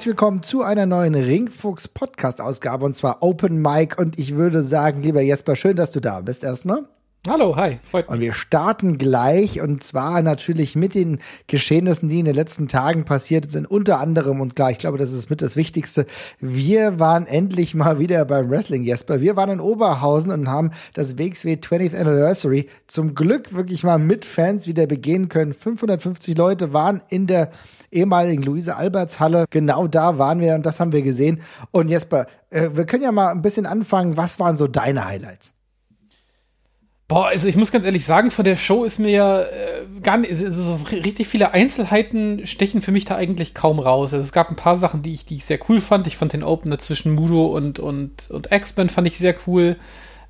herzlich willkommen zu einer neuen Ringfuchs Podcast Ausgabe und zwar Open Mic und ich würde sagen, lieber Jesper, schön, dass du da bist erstmal. Hallo, hi, freut mich. Und wir starten gleich und zwar natürlich mit den Geschehnissen, die in den letzten Tagen passiert sind. Unter anderem, und klar, ich glaube, das ist mit das Wichtigste. Wir waren endlich mal wieder beim Wrestling, Jesper. Wir waren in Oberhausen und haben das WXW 20th Anniversary zum Glück wirklich mal mit Fans wieder begehen können. 550 Leute waren in der ehemaligen Luise Alberts Halle. Genau da waren wir und das haben wir gesehen. Und Jesper, äh, wir können ja mal ein bisschen anfangen. Was waren so deine Highlights? Boah, also ich muss ganz ehrlich sagen, von der Show ist mir ja äh, gar nicht, also so richtig viele Einzelheiten stechen für mich da eigentlich kaum raus. Also es gab ein paar Sachen, die ich, die ich sehr cool fand. Ich fand den Opener zwischen Mudo und, und, und X-Men fand ich sehr cool.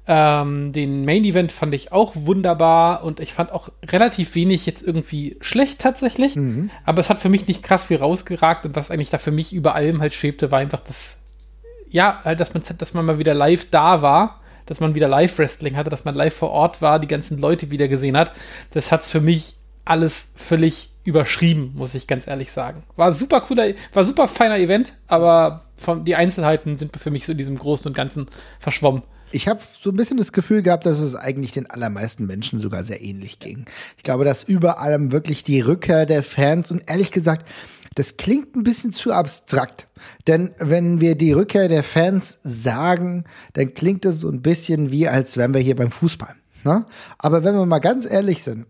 Ähm, den Main Event fand ich auch wunderbar und ich fand auch relativ wenig jetzt irgendwie schlecht tatsächlich. Mhm. Aber es hat für mich nicht krass viel rausgeragt und was eigentlich da für mich über allem halt schwebte, war einfach das, ja, halt, dass man, dass man mal wieder live da war dass man wieder Live-Wrestling hatte, dass man live vor Ort war, die ganzen Leute wieder gesehen hat. Das hat es für mich alles völlig überschrieben, muss ich ganz ehrlich sagen. War super cooler, war super feiner Event, aber von, die Einzelheiten sind für mich so in diesem Großen und Ganzen verschwommen. Ich habe so ein bisschen das Gefühl gehabt, dass es eigentlich den allermeisten Menschen sogar sehr ähnlich ging. Ich glaube, dass über allem wirklich die Rückkehr der Fans und ehrlich gesagt, das klingt ein bisschen zu abstrakt. Denn wenn wir die Rückkehr der Fans sagen, dann klingt es so ein bisschen wie, als wären wir hier beim Fußball. Ne? Aber wenn wir mal ganz ehrlich sind,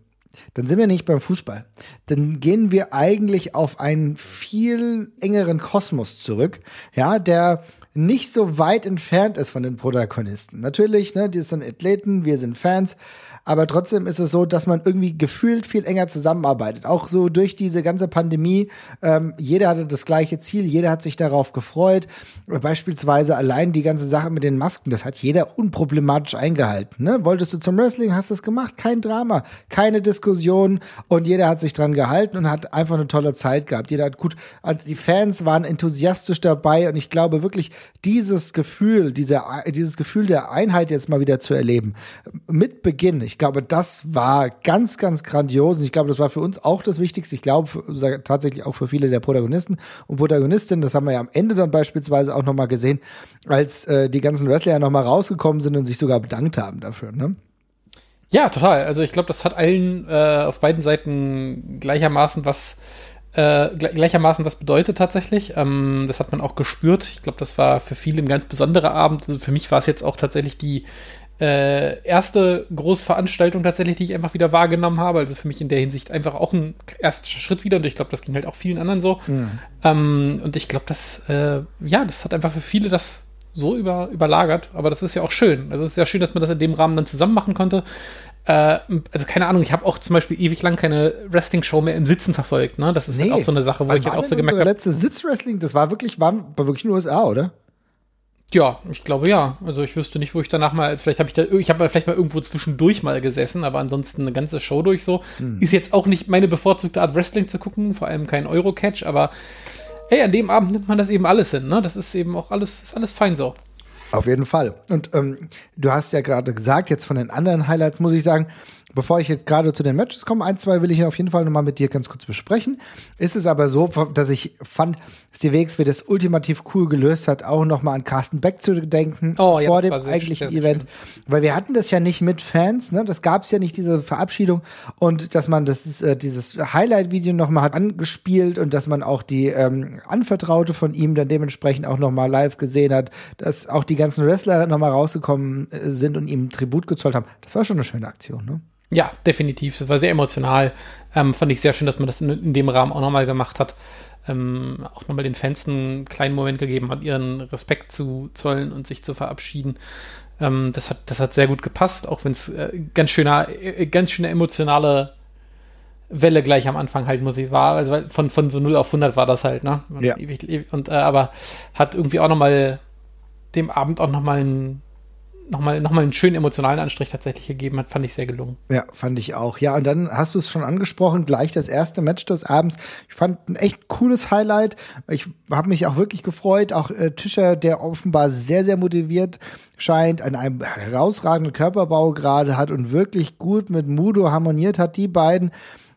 dann sind wir nicht beim Fußball. Dann gehen wir eigentlich auf einen viel engeren Kosmos zurück, ja, der nicht so weit entfernt ist von den Protagonisten. Natürlich, ne, die sind Athleten, wir sind Fans, aber trotzdem ist es so, dass man irgendwie gefühlt viel enger zusammenarbeitet. Auch so durch diese ganze Pandemie. Ähm, jeder hatte das gleiche Ziel, jeder hat sich darauf gefreut. Beispielsweise allein die ganze Sache mit den Masken, das hat jeder unproblematisch eingehalten. Ne? Wolltest du zum Wrestling, hast du es gemacht, kein Drama, keine Diskussion und jeder hat sich dran gehalten und hat einfach eine tolle Zeit gehabt. Jeder hat gut, die Fans waren enthusiastisch dabei und ich glaube wirklich, dieses Gefühl, diese, dieses Gefühl der Einheit jetzt mal wieder zu erleben, mit Beginn, ich glaube, das war ganz, ganz grandios. Und ich glaube, das war für uns auch das Wichtigste. Ich glaube tatsächlich auch für viele der Protagonisten und Protagonistinnen. Das haben wir ja am Ende dann beispielsweise auch nochmal gesehen, als äh, die ganzen Wrestler ja nochmal rausgekommen sind und sich sogar bedankt haben dafür. Ne? Ja, total. Also ich glaube, das hat allen äh, auf beiden Seiten gleichermaßen was äh, gleichermaßen was bedeutet tatsächlich. Ähm, das hat man auch gespürt. Ich glaube, das war für viele ein ganz besonderer Abend. Also für mich war es jetzt auch tatsächlich die äh, erste Großveranstaltung tatsächlich, die ich einfach wieder wahrgenommen habe. Also für mich in der Hinsicht einfach auch ein erster Schritt wieder und ich glaube, das ging halt auch vielen anderen so. Mhm. Ähm, und ich glaube, das, äh, ja, das hat einfach für viele das so über, überlagert, aber das ist ja auch schön. Also es ist ja schön, dass man das in dem Rahmen dann zusammen machen konnte. Äh, also keine Ahnung, ich habe auch zum Beispiel ewig lang keine Wrestling-Show mehr im Sitzen verfolgt. Ne? Das ist nee. halt auch so eine Sache, wo Wann ich halt auch so gemerkt habe. letzte Sitzwrestling, das war wirklich, war, war wirklich in den USA, oder? Ja, ich glaube ja. Also ich wüsste nicht, wo ich danach mal, vielleicht habe ich da, ich habe vielleicht mal irgendwo zwischendurch mal gesessen, aber ansonsten eine ganze Show durch so. Hm. Ist jetzt auch nicht meine bevorzugte Art Wrestling zu gucken, vor allem kein Eurocatch, aber hey, an dem Abend nimmt man das eben alles hin, ne? Das ist eben auch alles, ist alles fein so. Auf jeden Fall. Und ähm, du hast ja gerade gesagt, jetzt von den anderen Highlights muss ich sagen, bevor ich jetzt gerade zu den Matches komme, ein, zwei will ich auf jeden Fall nochmal mit dir ganz kurz besprechen. Ist es aber so, dass ich fand, dass die WXW das ultimativ cool gelöst hat, auch nochmal an Carsten Beck zu denken oh, ja, vor dem eigentlichen Event. Schön. Weil wir hatten das ja nicht mit Fans, ne? Das gab es ja nicht, diese Verabschiedung. Und dass man das, äh, dieses Highlight-Video nochmal hat angespielt und dass man auch die ähm, Anvertraute von ihm dann dementsprechend auch nochmal live gesehen hat, dass auch die ganzen Wrestler nochmal rausgekommen äh, sind und ihm Tribut gezollt haben. Das war schon eine schöne Aktion, ne? Ja, definitiv. Das war sehr emotional. Ähm, fand ich sehr schön, dass man das in, in dem Rahmen auch nochmal gemacht hat. Ähm, auch nochmal den Fans einen kleinen Moment gegeben hat, ihren Respekt zu zollen und sich zu verabschieden. Ähm, das, hat, das hat sehr gut gepasst, auch wenn es äh, ganz schöner, äh, ganz schöne emotionale Welle gleich am Anfang halt Musik war. Also von, von so 0 auf 100 war das halt, ne? Ja. Und, äh, aber hat irgendwie auch nochmal dem Abend auch nochmal einen nochmal noch mal einen schönen emotionalen Anstrich tatsächlich gegeben hat, fand ich sehr gelungen. Ja, fand ich auch. Ja, und dann hast du es schon angesprochen, gleich das erste Match des Abends. Ich fand ein echt cooles Highlight. Ich habe mich auch wirklich gefreut. Auch äh, Tischer, der offenbar sehr, sehr motiviert scheint, an einem herausragenden Körperbau gerade hat und wirklich gut mit Mudo harmoniert hat, die beiden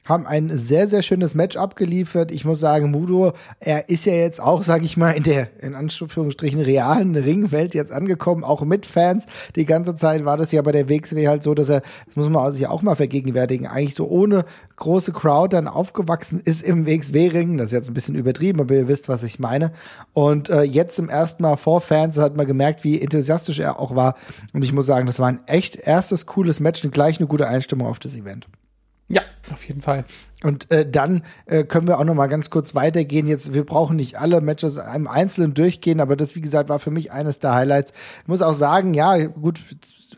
haben ein sehr, sehr schönes Match abgeliefert. Ich muss sagen, Mudo, er ist ja jetzt auch, sag ich mal, in der, in Anführungsstrichen, realen Ringwelt jetzt angekommen, auch mit Fans. Die ganze Zeit war das ja bei der WXW halt so, dass er, das muss man sich auch mal vergegenwärtigen, eigentlich so ohne große Crowd dann aufgewachsen ist im WXW-Ring. Das ist jetzt ein bisschen übertrieben, aber ihr wisst, was ich meine. Und äh, jetzt zum ersten Mal vor Fans hat man gemerkt, wie enthusiastisch er auch war. Und ich muss sagen, das war ein echt erstes cooles Match und gleich eine gute Einstimmung auf das Event. Ja, auf jeden Fall. Und äh, dann äh, können wir auch noch mal ganz kurz weitergehen. Jetzt, wir brauchen nicht alle Matches im Einzelnen durchgehen, aber das, wie gesagt, war für mich eines der Highlights. Ich muss auch sagen, ja, gut,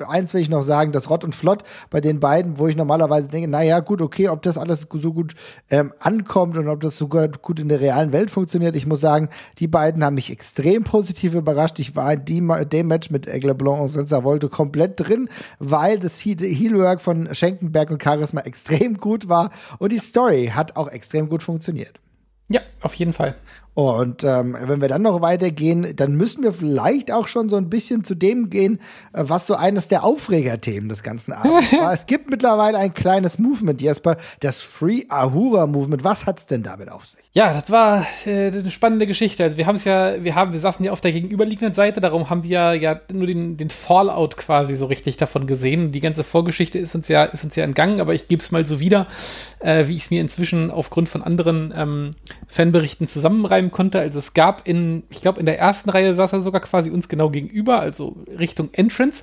eins will ich noch sagen, das Rott und Flott bei den beiden, wo ich normalerweise denke, naja, gut, okay, ob das alles so gut ähm, ankommt und ob das so gut in der realen Welt funktioniert. Ich muss sagen, die beiden haben mich extrem positiv überrascht. Ich war in die, dem Match mit Aigle Blanc und Senza Volte komplett drin, weil das Heelwork von Schenkenberg und Charisma extrem gut war und die Story hat auch extrem gut funktioniert. Ja, auf jeden Fall. Und ähm, wenn wir dann noch weitergehen, dann müssen wir vielleicht auch schon so ein bisschen zu dem gehen, äh, was so eines der Aufregerthemen des ganzen Abends war. Es gibt mittlerweile ein kleines Movement, Jesper, das Free Ahura Movement. Was hat's denn damit auf sich? Ja, das war äh, eine spannende Geschichte. Also wir haben es ja, wir haben, wir saßen ja auf der gegenüberliegenden Seite, darum haben wir ja nur den, den Fallout quasi so richtig davon gesehen. Die ganze Vorgeschichte ist uns ja, ist uns ja entgangen, aber ich gebe es mal so wieder, äh, wie ich es mir inzwischen aufgrund von anderen ähm, Fanberichten zusammenreimen konnte. Also es gab in, ich glaube, in der ersten Reihe saß er sogar quasi uns genau gegenüber, also Richtung Entrance,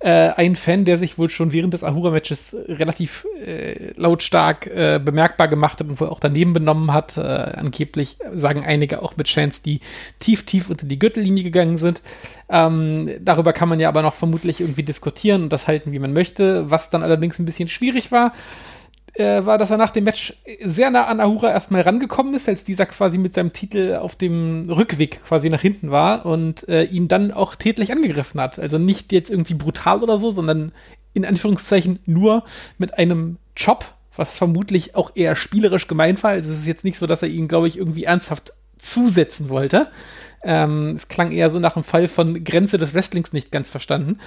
äh, ein Fan, der sich wohl schon während des Ahura-Matches relativ äh, lautstark äh, bemerkbar gemacht hat und wohl auch daneben benommen hat äh, angeblich sagen einige auch mit Chance, die tief, tief unter die Gürtellinie gegangen sind. Ähm, darüber kann man ja aber noch vermutlich irgendwie diskutieren und das halten, wie man möchte. Was dann allerdings ein bisschen schwierig war, äh, war, dass er nach dem Match sehr nah an Ahura erstmal rangekommen ist, als dieser quasi mit seinem Titel auf dem Rückweg quasi nach hinten war und äh, ihn dann auch tätlich angegriffen hat. Also nicht jetzt irgendwie brutal oder so, sondern in Anführungszeichen nur mit einem Chop was vermutlich auch eher spielerisch gemeint war. Also es ist jetzt nicht so, dass er ihn, glaube ich, irgendwie ernsthaft zusetzen wollte. Ähm, es klang eher so nach einem Fall von Grenze des Wrestlings nicht ganz verstanden.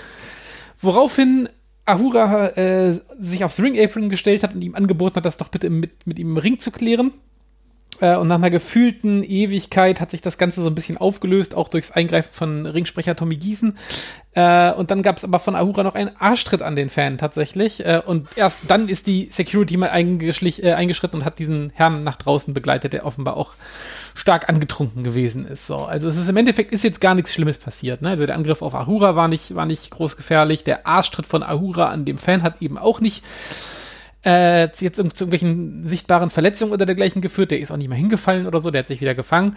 Woraufhin Ahura äh, sich aufs Ring-Apron gestellt hat und ihm angeboten hat, das doch bitte mit, mit ihm im Ring zu klären. Äh, und nach einer gefühlten Ewigkeit hat sich das Ganze so ein bisschen aufgelöst, auch durchs Eingreifen von Ringsprecher Tommy Giesen. Äh, und dann gab es aber von Ahura noch einen Arschtritt an den Fan tatsächlich. Äh, und erst dann ist die Security mal äh, eingeschritten und hat diesen Herrn nach draußen begleitet, der offenbar auch stark angetrunken gewesen ist. So, also es ist im Endeffekt ist jetzt gar nichts Schlimmes passiert. Ne? Also der Angriff auf Ahura war nicht, war nicht groß gefährlich. Der Arschtritt von Ahura an dem Fan hat eben auch nicht äh, jetzt zu irgendwelchen sichtbaren Verletzungen oder dergleichen geführt. Der ist auch nicht mehr hingefallen oder so, der hat sich wieder gefangen.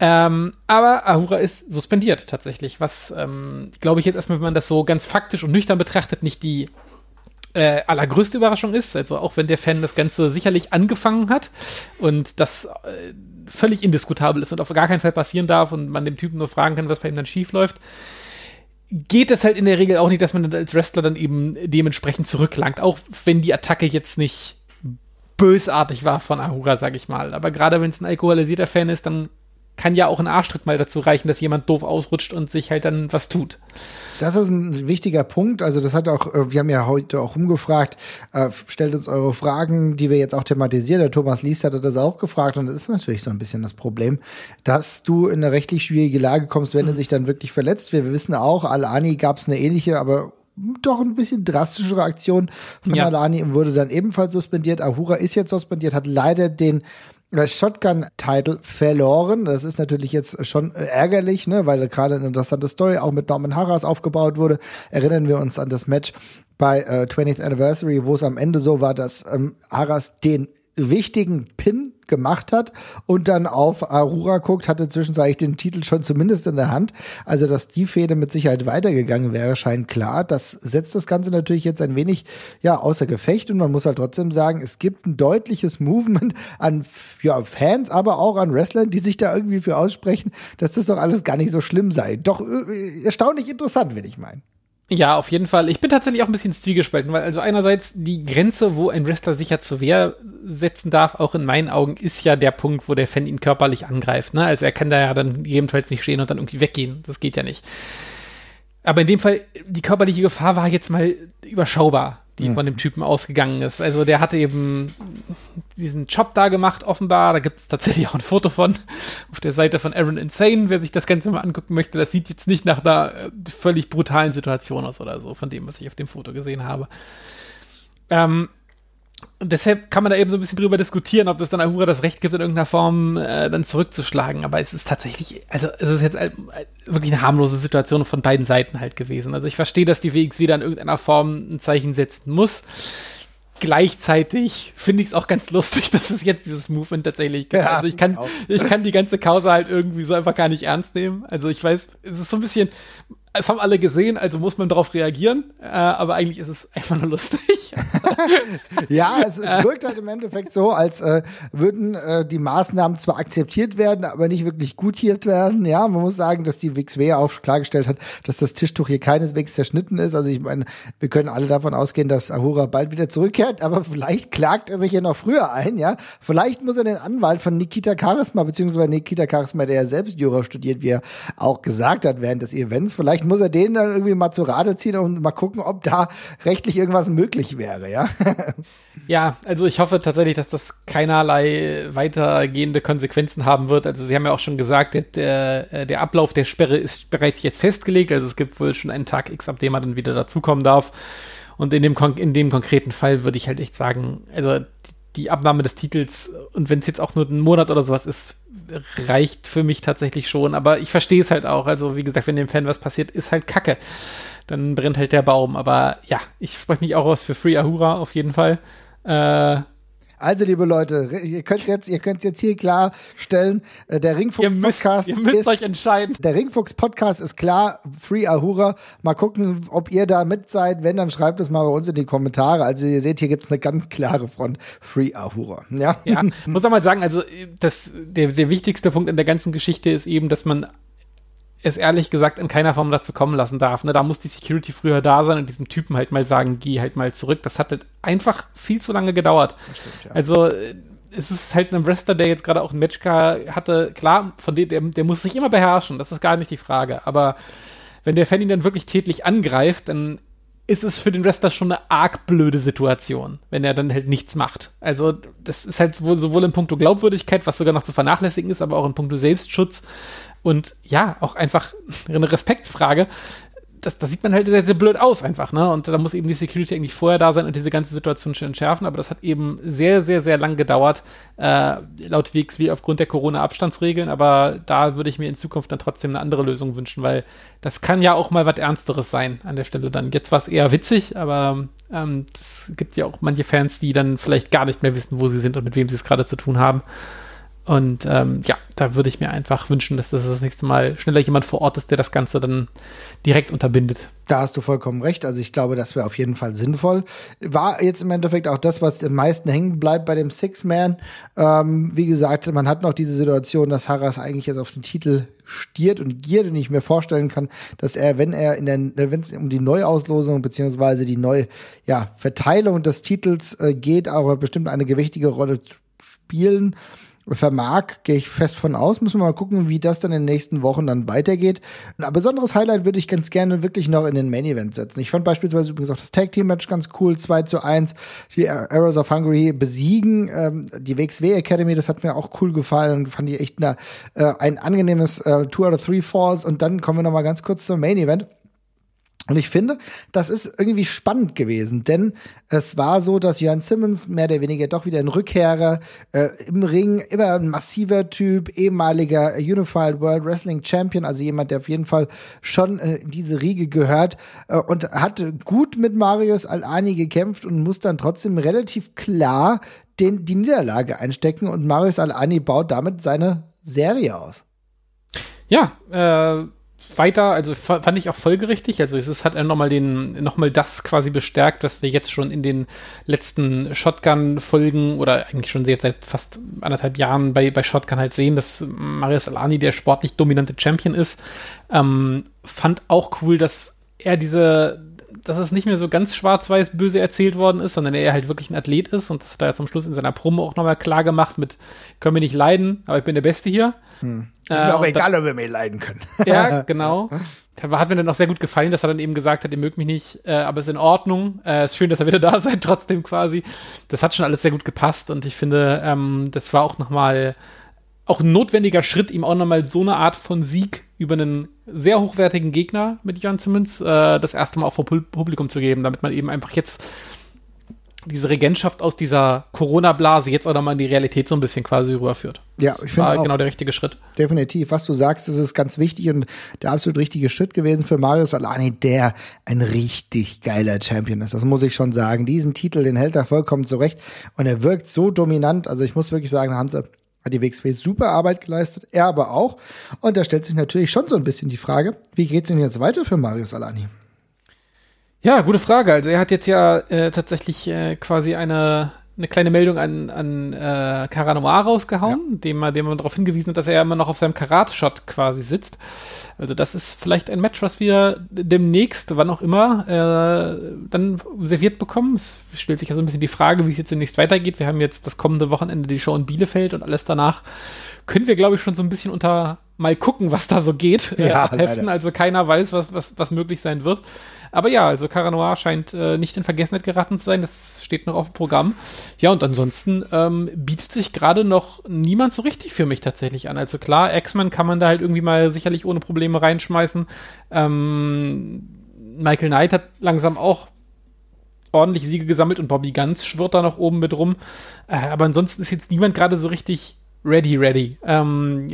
Ähm, aber Ahura ist suspendiert tatsächlich, was, ähm, glaube ich, jetzt erstmal, wenn man das so ganz faktisch und nüchtern betrachtet, nicht die äh, allergrößte Überraschung ist. Also auch wenn der Fan das Ganze sicherlich angefangen hat und das äh, völlig indiskutabel ist und auf gar keinen Fall passieren darf und man dem Typen nur fragen kann, was bei ihm dann schief läuft geht es halt in der Regel auch nicht, dass man als Wrestler dann eben dementsprechend zurücklangt, auch wenn die Attacke jetzt nicht bösartig war von Ahura, sag ich mal. Aber gerade wenn es ein alkoholisierter Fan ist, dann kann ja auch ein Arschtritt mal dazu reichen, dass jemand doof ausrutscht und sich halt dann was tut. Das ist ein wichtiger Punkt. Also das hat auch, äh, wir haben ja heute auch rumgefragt, äh, stellt uns eure Fragen, die wir jetzt auch thematisieren. Der Thomas Liest hatte das auch gefragt und das ist natürlich so ein bisschen das Problem, dass du in eine rechtlich schwierige Lage kommst, wenn mhm. er sich dann wirklich verletzt. Wir wissen auch, Al-Ani gab es eine ähnliche, aber doch ein bisschen drastischere Aktion von ja. Alani und wurde dann ebenfalls suspendiert. Ahura ist jetzt suspendiert, hat leider den Shotgun-Title verloren. Das ist natürlich jetzt schon ärgerlich, ne, weil gerade eine interessante Story auch mit Norman Harras aufgebaut wurde. Erinnern wir uns an das Match bei äh, 20th Anniversary, wo es am Ende so war, dass ähm, Harras den wichtigen Pin gemacht hat und dann auf Arura guckt, hatte zwischenzeitlich den Titel schon zumindest in der Hand. Also, dass die Fehde mit Sicherheit weitergegangen wäre, scheint klar. Das setzt das Ganze natürlich jetzt ein wenig, ja, außer Gefecht und man muss halt trotzdem sagen, es gibt ein deutliches Movement an, ja, Fans, aber auch an Wrestlern, die sich da irgendwie für aussprechen, dass das doch alles gar nicht so schlimm sei. Doch äh, erstaunlich interessant, will ich meinen. Ja, auf jeden Fall. Ich bin tatsächlich auch ein bisschen zwiegespalten, weil also einerseits die Grenze, wo ein Wrestler sich ja zur Wehr setzen darf, auch in meinen Augen, ist ja der Punkt, wo der Fan ihn körperlich angreift. Ne? Also er kann da ja dann gegebenenfalls nicht stehen und dann irgendwie weggehen. Das geht ja nicht. Aber in dem Fall, die körperliche Gefahr war jetzt mal überschaubar die mhm. von dem Typen ausgegangen ist. Also der hatte eben diesen Job da gemacht, offenbar. Da gibt es tatsächlich auch ein Foto von auf der Seite von Aaron Insane, wer sich das Ganze mal angucken möchte. Das sieht jetzt nicht nach einer äh, völlig brutalen Situation aus oder so, von dem, was ich auf dem Foto gesehen habe. Ähm, und deshalb kann man da eben so ein bisschen drüber diskutieren, ob das dann Ahura das Recht gibt, in irgendeiner Form äh, dann zurückzuschlagen. Aber es ist tatsächlich, also es ist jetzt äh, wirklich eine harmlose Situation von beiden Seiten halt gewesen. Also ich verstehe, dass die WX wieder in irgendeiner Form ein Zeichen setzen muss gleichzeitig finde ich es auch ganz lustig, dass es jetzt dieses Movement tatsächlich gibt. Ja, also ich kann, ich kann die ganze Causa halt irgendwie so einfach gar nicht ernst nehmen. Also ich weiß, es ist so ein bisschen, es haben alle gesehen, also muss man darauf reagieren, äh, aber eigentlich ist es einfach nur lustig. ja, es, es wirkt halt im Endeffekt so, als äh, würden äh, die Maßnahmen zwar akzeptiert werden, aber nicht wirklich gutiert werden. Ja, man muss sagen, dass die WXW auch klargestellt hat, dass das Tischtuch hier keineswegs zerschnitten ist. Also ich meine, wir können alle davon ausgehen, dass Ahura bald wieder zurückkehrt, aber vielleicht klagt er sich ja noch früher ein, ja. Vielleicht muss er den Anwalt von Nikita Charisma, beziehungsweise Nikita Charisma, der ja selbst Jura studiert, wie er auch gesagt hat während des Events, vielleicht Vielleicht muss er den dann irgendwie mal zu Rate ziehen und mal gucken, ob da rechtlich irgendwas möglich wäre, ja. ja, also ich hoffe tatsächlich, dass das keinerlei weitergehende Konsequenzen haben wird. Also Sie haben ja auch schon gesagt, der, äh, der Ablauf der Sperre ist bereits jetzt festgelegt. Also es gibt wohl schon einen Tag X, ab dem er dann wieder dazukommen darf. Und in dem, in dem konkreten Fall würde ich halt echt sagen, also die Abnahme des Titels und wenn es jetzt auch nur ein Monat oder sowas ist, reicht für mich tatsächlich schon. Aber ich verstehe es halt auch. Also, wie gesagt, wenn dem Fan was passiert, ist halt Kacke. Dann brennt halt der Baum. Aber ja, ich spreche mich auch aus für Free Ahura auf jeden Fall. Äh, also, liebe Leute, ihr könnt jetzt, ihr könnt jetzt hier klarstellen, äh, der Ringfuchs Podcast ihr müsst ist, euch entscheiden. Der Ringfuchs Podcast ist klar, Free Ahura. Mal gucken, ob ihr da mit seid. Wenn, dann schreibt es mal bei uns in die Kommentare. Also, ihr seht, hier gibt es eine ganz klare Front Free Ahura. Ja, ja muss auch mal sagen, also das, der, der wichtigste Punkt in der ganzen Geschichte ist eben, dass man es ehrlich gesagt in keiner Form dazu kommen lassen darf. Ne? Da muss die Security früher da sein und diesem Typen halt mal sagen, geh halt mal zurück. Das hat halt einfach viel zu lange gedauert. Stimmt, ja. Also es ist halt ein Wrestler, der jetzt gerade auch ein Matchcar hatte. Klar, von dem, der, der muss sich immer beherrschen, das ist gar nicht die Frage. Aber wenn der Fan ihn dann wirklich tätlich angreift, dann ist es für den Wrestler schon eine arg blöde Situation, wenn er dann halt nichts macht. Also, das ist halt sowohl in puncto Glaubwürdigkeit, was sogar noch zu vernachlässigen ist, aber auch in puncto Selbstschutz und ja, auch einfach eine Respektsfrage. Das, das sieht man halt sehr, sehr blöd aus einfach, ne? Und da muss eben die Security eigentlich vorher da sein und diese ganze Situation schon entschärfen. Aber das hat eben sehr, sehr, sehr lang gedauert, äh, laut WXW aufgrund der Corona-Abstandsregeln. Aber da würde ich mir in Zukunft dann trotzdem eine andere Lösung wünschen, weil das kann ja auch mal was Ernsteres sein an der Stelle dann. Jetzt war es eher witzig, aber es ähm, gibt ja auch manche Fans, die dann vielleicht gar nicht mehr wissen, wo sie sind und mit wem sie es gerade zu tun haben. Und ähm, ja, da würde ich mir einfach wünschen, dass das das nächste Mal schneller jemand vor Ort ist, der das Ganze dann direkt unterbindet. Da hast du vollkommen recht. Also ich glaube, das wäre auf jeden Fall sinnvoll. War jetzt im Endeffekt auch das, was am meisten hängen bleibt bei dem Six-Man. Ähm, wie gesagt, man hat noch diese Situation, dass Harras eigentlich jetzt auf den Titel stiert und giert und ich mir vorstellen kann, dass er, wenn er in der, wenn es um die Neuauslosung beziehungsweise die neue ja, Verteilung des Titels äh, geht, aber bestimmt eine gewichtige Rolle spielen vermag, gehe ich fest von aus. Müssen wir mal gucken, wie das dann in den nächsten Wochen dann weitergeht. Ein besonderes Highlight würde ich ganz gerne wirklich noch in den Main Event setzen. Ich fand beispielsweise übrigens auch das Tag Team Match ganz cool. 2 zu 1. Die Arrows of Hungary besiegen. Ähm, die WXW Academy, das hat mir auch cool gefallen und fand ich echt eine, äh, ein angenehmes äh, Two out of Three Falls. Und dann kommen wir noch mal ganz kurz zum Main Event. Und ich finde, das ist irgendwie spannend gewesen, denn es war so, dass Jörn Simmons mehr oder weniger doch wieder ein Rückkehrer äh, im Ring, immer ein massiver Typ, ehemaliger Unified World Wrestling Champion, also jemand, der auf jeden Fall schon äh, in diese Riege gehört äh, und hat gut mit Marius Al-Ani gekämpft und muss dann trotzdem relativ klar den, die Niederlage einstecken und Marius Al-Ani baut damit seine Serie aus. Ja, äh weiter, also fand ich auch folgerichtig. Also es hat nochmal den, nochmal das quasi bestärkt, was wir jetzt schon in den letzten Shotgun-Folgen oder eigentlich schon seit fast anderthalb Jahren bei, bei Shotgun halt sehen, dass Marius Alani der sportlich dominante Champion ist. Ähm, fand auch cool, dass er diese, dass es nicht mehr so ganz schwarz-weiß böse erzählt worden ist, sondern er halt wirklich ein Athlet ist und das hat er zum Schluss in seiner Promo auch nochmal klar gemacht mit, können wir nicht leiden, aber ich bin der Beste hier. Hm. Ist mir Äh, auch egal, ob wir mich leiden können. Ja, genau. Da hat mir dann auch sehr gut gefallen, dass er dann eben gesagt hat, ihr mögt mich nicht, äh, aber ist in Ordnung. Äh, ist schön, dass ihr wieder da seid, trotzdem quasi. Das hat schon alles sehr gut gepasst und ich finde, ähm, das war auch nochmal auch ein notwendiger Schritt, ihm auch nochmal so eine Art von Sieg über einen sehr hochwertigen Gegner mit Jan Simmons äh, das erste Mal auch vor Publikum zu geben, damit man eben einfach jetzt diese Regentschaft aus dieser Corona-Blase jetzt auch nochmal in die Realität so ein bisschen quasi rüberführt. Ja, ich finde war auch. genau der richtige Schritt. Definitiv. Was du sagst, das ist ganz wichtig und der absolut richtige Schritt gewesen für Marius Alani, der ein richtig geiler Champion ist. Das muss ich schon sagen. Diesen Titel, den hält er vollkommen zurecht und er wirkt so dominant. Also ich muss wirklich sagen, da haben sie hat die WXW super Arbeit geleistet, er aber auch. Und da stellt sich natürlich schon so ein bisschen die Frage, wie geht's denn jetzt weiter für Marius Alani? Ja, gute Frage. Also er hat jetzt ja äh, tatsächlich äh, quasi eine, eine kleine Meldung an, an äh, Cara Noir rausgehauen, dem, er- dem man darauf hingewiesen hat, dass er ja immer noch auf seinem Karate-Shot quasi sitzt. Also das ist vielleicht ein Match, was wir demnächst, wann auch immer, äh, dann serviert bekommen. Es stellt sich ja so ein bisschen die Frage, wie es jetzt demnächst weitergeht. Wir haben jetzt das kommende Wochenende die Show in Bielefeld und alles danach können wir, glaube ich, schon so ein bisschen unter mal gucken, was da so geht, äh, Ja, abheften. leider. Also keiner weiß, was, was, was möglich sein wird. Aber ja, also Cara Noir scheint äh, nicht in Vergessenheit geraten zu sein. Das steht noch auf dem Programm. Ja, und ansonsten ähm, bietet sich gerade noch niemand so richtig für mich tatsächlich an. Also klar, X-Men kann man da halt irgendwie mal sicherlich ohne Probleme reinschmeißen. Ähm, Michael Knight hat langsam auch ordentlich Siege gesammelt und Bobby Ganz schwirrt da noch oben mit rum. Äh, aber ansonsten ist jetzt niemand gerade so richtig ready, ready. Ähm,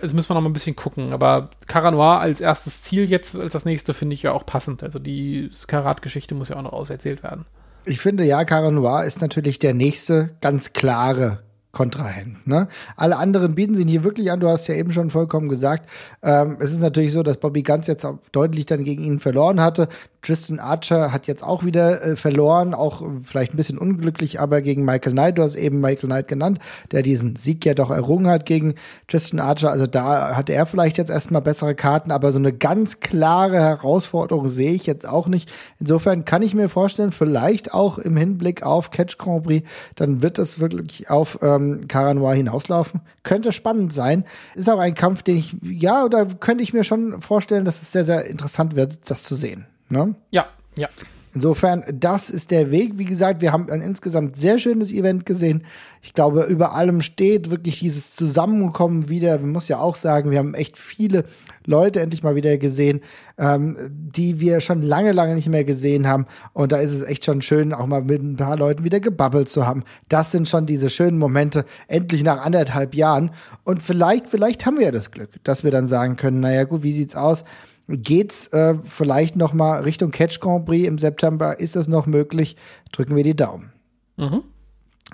also müssen wir noch mal ein bisschen gucken. Aber Cara Noir als erstes Ziel jetzt, als das nächste, finde ich ja auch passend. Also die Karat-Geschichte muss ja auch noch auserzählt werden. Ich finde, ja, Cara Noir ist natürlich der nächste ganz klare Kontrahent. Ne? Alle anderen bieten sich hier wirklich an. Du hast ja eben schon vollkommen gesagt. Ähm, es ist natürlich so, dass Bobby Ganz jetzt auch deutlich dann gegen ihn verloren hatte. Tristan Archer hat jetzt auch wieder äh, verloren, auch äh, vielleicht ein bisschen unglücklich, aber gegen Michael Knight. Du hast eben Michael Knight genannt, der diesen Sieg ja doch errungen hat gegen Tristan Archer. Also da hat er vielleicht jetzt erstmal bessere Karten, aber so eine ganz klare Herausforderung sehe ich jetzt auch nicht. Insofern kann ich mir vorstellen, vielleicht auch im Hinblick auf Catch Grand Prix, dann wird das wirklich auf ähm, Cara Noir hinauslaufen. Könnte spannend sein. Ist auch ein Kampf, den ich, ja, oder könnte ich mir schon vorstellen, dass es sehr, sehr interessant wird, das zu sehen. Ne? Ja, ja. Insofern, das ist der Weg. Wie gesagt, wir haben ein insgesamt sehr schönes Event gesehen. Ich glaube, über allem steht wirklich dieses Zusammenkommen wieder. Man muss ja auch sagen, wir haben echt viele Leute endlich mal wieder gesehen, ähm, die wir schon lange, lange nicht mehr gesehen haben. Und da ist es echt schon schön, auch mal mit ein paar Leuten wieder gebabbelt zu haben. Das sind schon diese schönen Momente, endlich nach anderthalb Jahren. Und vielleicht, vielleicht haben wir ja das Glück, dass wir dann sagen können, naja gut, wie sieht's aus? Geht's äh, vielleicht noch mal Richtung Catch Grand Prix im September? Ist das noch möglich? Drücken wir die Daumen. Mhm.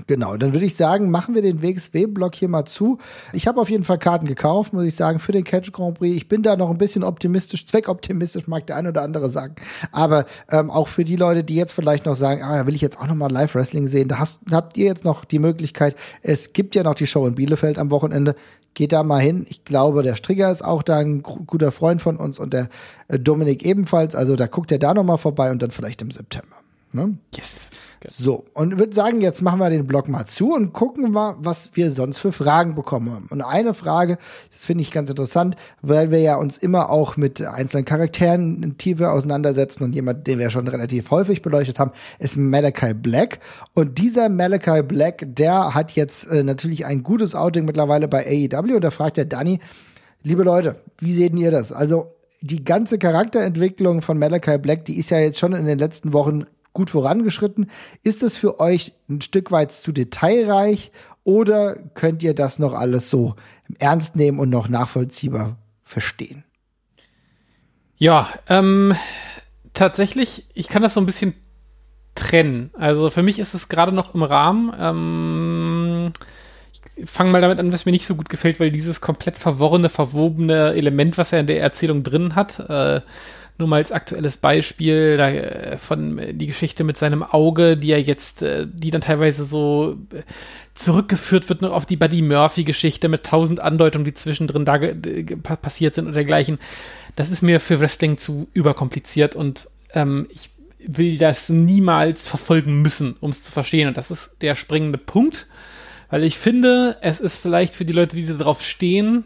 Genau, dann würde ich sagen, machen wir den WXW-Block hier mal zu. Ich habe auf jeden Fall Karten gekauft, muss ich sagen, für den Catch Grand Prix. Ich bin da noch ein bisschen optimistisch, zweckoptimistisch, mag der ein oder andere sagen. Aber ähm, auch für die Leute, die jetzt vielleicht noch sagen, ah, will ich jetzt auch noch mal Live-Wrestling sehen, da hast, habt ihr jetzt noch die Möglichkeit. Es gibt ja noch die Show in Bielefeld am Wochenende. Geht da mal hin. Ich glaube, der Strigger ist auch da ein guter Freund von uns und der äh, Dominik ebenfalls. Also da guckt er da noch mal vorbei und dann vielleicht im September. Ne? Yes. So, und würde sagen, jetzt machen wir den Blog mal zu und gucken mal, was wir sonst für Fragen bekommen haben. Und eine Frage, das finde ich ganz interessant, weil wir ja uns immer auch mit einzelnen Charakteren in Tiefe auseinandersetzen und jemand, den wir schon relativ häufig beleuchtet haben, ist Malachi Black. Und dieser Malachi Black, der hat jetzt äh, natürlich ein gutes Outing mittlerweile bei AEW und da fragt der Danny, liebe Leute, wie seht ihr das? Also, die ganze Charakterentwicklung von Malachi Black, die ist ja jetzt schon in den letzten Wochen gut vorangeschritten. Ist es für euch ein Stück weit zu detailreich oder könnt ihr das noch alles so ernst nehmen und noch nachvollziehbar verstehen? Ja, ähm, tatsächlich, ich kann das so ein bisschen trennen. Also für mich ist es gerade noch im Rahmen. Ähm, ich fange mal damit an, was mir nicht so gut gefällt, weil dieses komplett verworrene, verwobene Element, was er in der Erzählung drin hat, äh, nur mal als aktuelles Beispiel da, äh, von äh, die Geschichte mit seinem Auge, die er jetzt, äh, die dann teilweise so zurückgeführt wird noch auf die Buddy Murphy-Geschichte mit tausend Andeutungen, die zwischendrin da passiert sind und dergleichen. das ist mir für Wrestling zu überkompliziert und ähm, ich will das niemals verfolgen müssen, um es zu verstehen. Und das ist der springende Punkt, weil ich finde, es ist vielleicht für die Leute, die darauf stehen,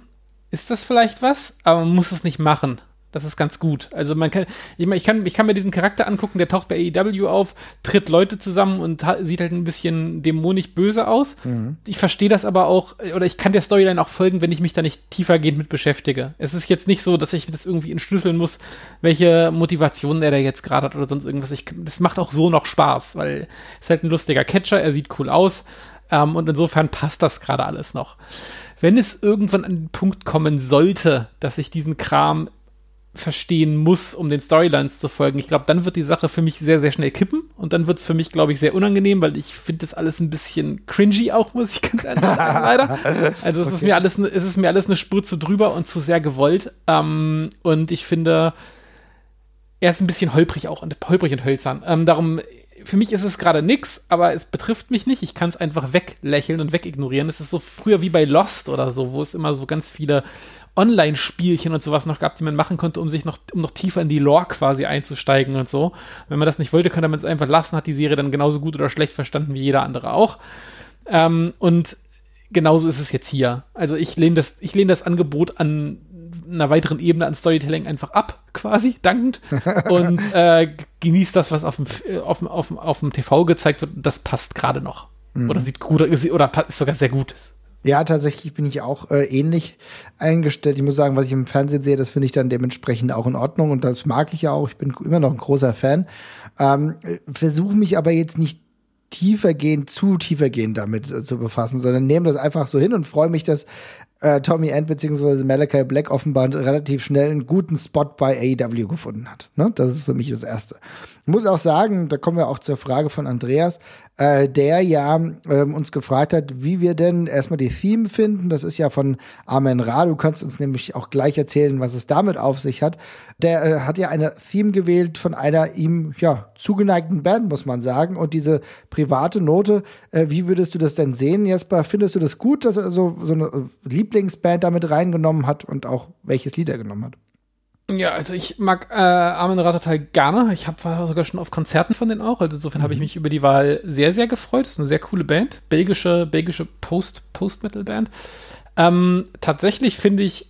ist das vielleicht was, aber man muss es nicht machen. Das ist ganz gut. Also man kann, ich, ich, kann, ich kann mir diesen Charakter angucken, der taucht bei AEW auf, tritt Leute zusammen und sieht halt ein bisschen dämonisch böse aus. Mhm. Ich verstehe das aber auch, oder ich kann der Storyline auch folgen, wenn ich mich da nicht tiefergehend mit beschäftige. Es ist jetzt nicht so, dass ich das irgendwie entschlüsseln muss, welche Motivationen er da jetzt gerade hat oder sonst irgendwas. Ich, das macht auch so noch Spaß, weil es ist halt ein lustiger Catcher, er sieht cool aus ähm, und insofern passt das gerade alles noch. Wenn es irgendwann an den Punkt kommen sollte, dass ich diesen Kram verstehen muss, um den Storylines zu folgen. Ich glaube, dann wird die Sache für mich sehr, sehr schnell kippen und dann wird es für mich, glaube ich, sehr unangenehm, weil ich finde das alles ein bisschen cringy auch, muss ich ganz ehrlich sagen, leider. Also es okay. ist mir alles, es ist mir alles eine Spur zu drüber und zu sehr gewollt. Ähm, und ich finde, er ist ein bisschen holprig auch und holprig und hölzern. Ähm, darum, für mich ist es gerade nix, aber es betrifft mich nicht. Ich kann es einfach weglächeln und wegignorieren. Es ist so früher wie bei Lost oder so, wo es immer so ganz viele Online-Spielchen und sowas noch gab, die man machen konnte, um sich noch, um noch tiefer in die Lore quasi einzusteigen und so. Wenn man das nicht wollte, könnte man es einfach lassen, hat die Serie dann genauso gut oder schlecht verstanden wie jeder andere auch. Ähm, und genauso ist es jetzt hier. Also ich lehne das, ich lehne das Angebot an einer weiteren Ebene an Storytelling einfach ab, quasi, dankend. und äh, genießt das, was auf dem, auf, dem, auf, dem, auf dem TV gezeigt wird. Das passt gerade noch. Mhm. Oder sieht gut, oder ist sogar sehr gut. Ja, tatsächlich bin ich auch äh, ähnlich eingestellt. Ich muss sagen, was ich im Fernsehen sehe, das finde ich dann dementsprechend auch in Ordnung und das mag ich ja auch. Ich bin immer noch ein großer Fan. Ähm, Versuche mich aber jetzt nicht tiefergehend, zu tiefergehend damit äh, zu befassen, sondern nehme das einfach so hin und freue mich, dass äh, Tommy End bzw. Malachi Black offenbar relativ schnell einen guten Spot bei AEW gefunden hat. Ne? Das ist für mich das Erste. Ich muss auch sagen, da kommen wir auch zur Frage von Andreas, äh, der ja ähm, uns gefragt hat, wie wir denn erstmal die Theme finden. Das ist ja von Amen Ra. Du kannst uns nämlich auch gleich erzählen, was es damit auf sich hat. Der äh, hat ja eine Theme gewählt von einer ihm ja zugeneigten Band, muss man sagen. Und diese private Note, äh, wie würdest du das denn sehen, Jesper? Findest du das gut, dass er so, so eine Lieblingsband damit reingenommen hat und auch welches Lied er genommen hat? Ja, also ich mag äh, Armin Rattertal gerne. Ich habe sogar schon auf Konzerten von denen auch. Also insofern mhm. habe ich mich über die Wahl sehr, sehr gefreut. Das ist eine sehr coole Band. Belgische, belgische Post, Post-Metal-Band. Ähm, tatsächlich finde ich,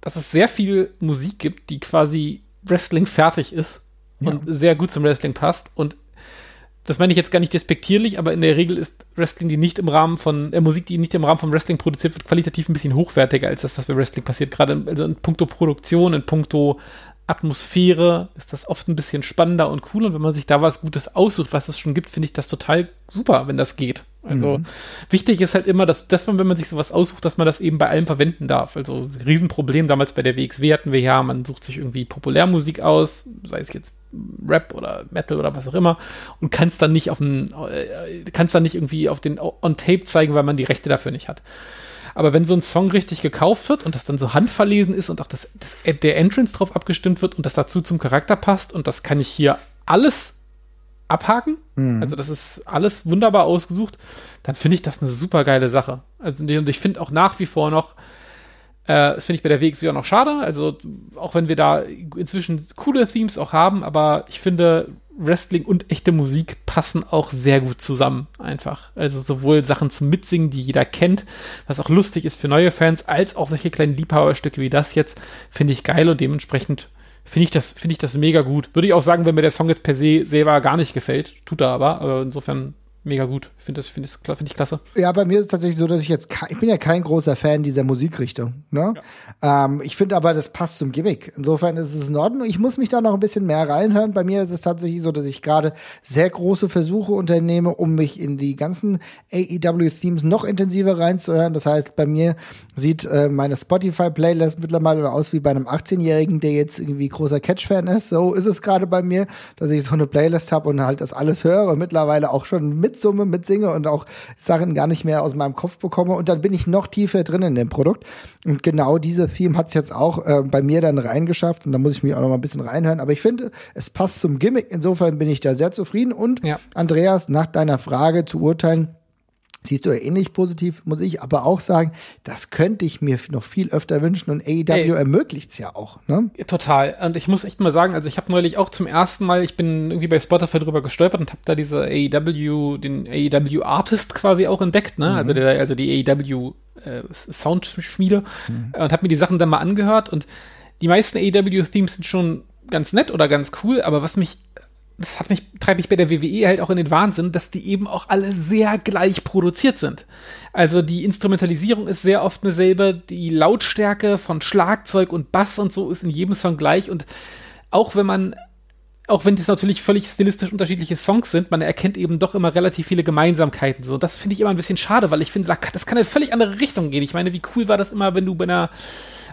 dass es sehr viel Musik gibt, die quasi Wrestling fertig ist ja. und sehr gut zum Wrestling passt. Und das meine ich jetzt gar nicht despektierlich, aber in der Regel ist Wrestling, die nicht im Rahmen von, äh, Musik, die nicht im Rahmen von Wrestling produziert wird, qualitativ ein bisschen hochwertiger als das, was bei Wrestling passiert. Gerade also in puncto Produktion, in puncto Atmosphäre ist das oft ein bisschen spannender und cool. Und wenn man sich da was Gutes aussucht, was es schon gibt, finde ich das total super, wenn das geht. Also mhm. wichtig ist halt immer, dass, dass man, wenn man sich sowas aussucht, dass man das eben bei allem verwenden darf. Also Riesenproblem damals bei der WXW hatten wir ja, man sucht sich irgendwie Populärmusik aus, sei es jetzt Rap oder Metal oder was auch immer und kannst dann nicht auf den, äh, kannst dann nicht irgendwie auf den on Tape zeigen, weil man die Rechte dafür nicht hat. Aber wenn so ein Song richtig gekauft wird und das dann so handverlesen ist und auch das, das, der Entrance drauf abgestimmt wird und das dazu zum Charakter passt und das kann ich hier alles abhaken, mhm. also das ist alles wunderbar ausgesucht, dann finde ich das eine super geile Sache. Also und ich finde auch nach wie vor noch, äh, das finde ich bei der WXW auch noch schade. Also, auch wenn wir da inzwischen coole Themes auch haben, aber ich finde, Wrestling und echte Musik passen auch sehr gut zusammen, einfach. Also sowohl Sachen zum Mitsingen, die jeder kennt, was auch lustig ist für neue Fans, als auch solche kleinen Liebhaberstücke wie das jetzt, finde ich geil und dementsprechend finde ich das, finde ich das mega gut. Würde ich auch sagen, wenn mir der Song jetzt per se selber gar nicht gefällt, tut er aber, aber insofern mega gut. Ich finde das, finde das, find ich klasse. Ja, bei mir ist es tatsächlich so, dass ich jetzt, ich bin ja kein großer Fan dieser Musikrichtung. Ne? Ja. Ähm, ich finde aber, das passt zum Gimmick. Insofern ist es in Ordnung. Ich muss mich da noch ein bisschen mehr reinhören. Bei mir ist es tatsächlich so, dass ich gerade sehr große Versuche unternehme, um mich in die ganzen AEW-Themes noch intensiver reinzuhören. Das heißt, bei mir sieht äh, meine Spotify-Playlist mittlerweile aus wie bei einem 18-Jährigen, der jetzt irgendwie großer Catch-Fan ist. So ist es gerade bei mir, dass ich so eine Playlist habe und halt das alles höre. Mittlerweile auch schon mit mitsumme, mitsinge und auch Sachen gar nicht mehr aus meinem Kopf bekomme. Und dann bin ich noch tiefer drin in dem Produkt. Und genau diese Theme hat es jetzt auch äh, bei mir dann reingeschafft. Und da muss ich mich auch noch mal ein bisschen reinhören. Aber ich finde, es passt zum Gimmick. Insofern bin ich da sehr zufrieden. Und ja. Andreas, nach deiner Frage zu urteilen, Siehst du ja ähnlich positiv, muss ich aber auch sagen, das könnte ich mir noch viel öfter wünschen und AEW ermöglicht es ja auch. Ne? Total. Und ich muss echt mal sagen, also ich habe neulich auch zum ersten Mal, ich bin irgendwie bei Spotify drüber gestolpert und habe da diese AEW, den AEW Artist quasi auch entdeckt, ne? Mhm. Also, der, also die AEW äh, Soundschmiede mhm. und habe mir die Sachen dann mal angehört und die meisten AEW-Themes sind schon ganz nett oder ganz cool, aber was mich das hat mich, treibt mich bei der WWE halt auch in den Wahnsinn, dass die eben auch alle sehr gleich produziert sind. Also die Instrumentalisierung ist sehr oft eine selbe, die Lautstärke von Schlagzeug und Bass und so ist in jedem Song gleich und auch wenn man auch wenn das natürlich völlig stilistisch unterschiedliche Songs sind, man erkennt eben doch immer relativ viele Gemeinsamkeiten. So, das finde ich immer ein bisschen schade, weil ich finde, das kann in völlig andere Richtung gehen. Ich meine, wie cool war das immer, wenn du bei einer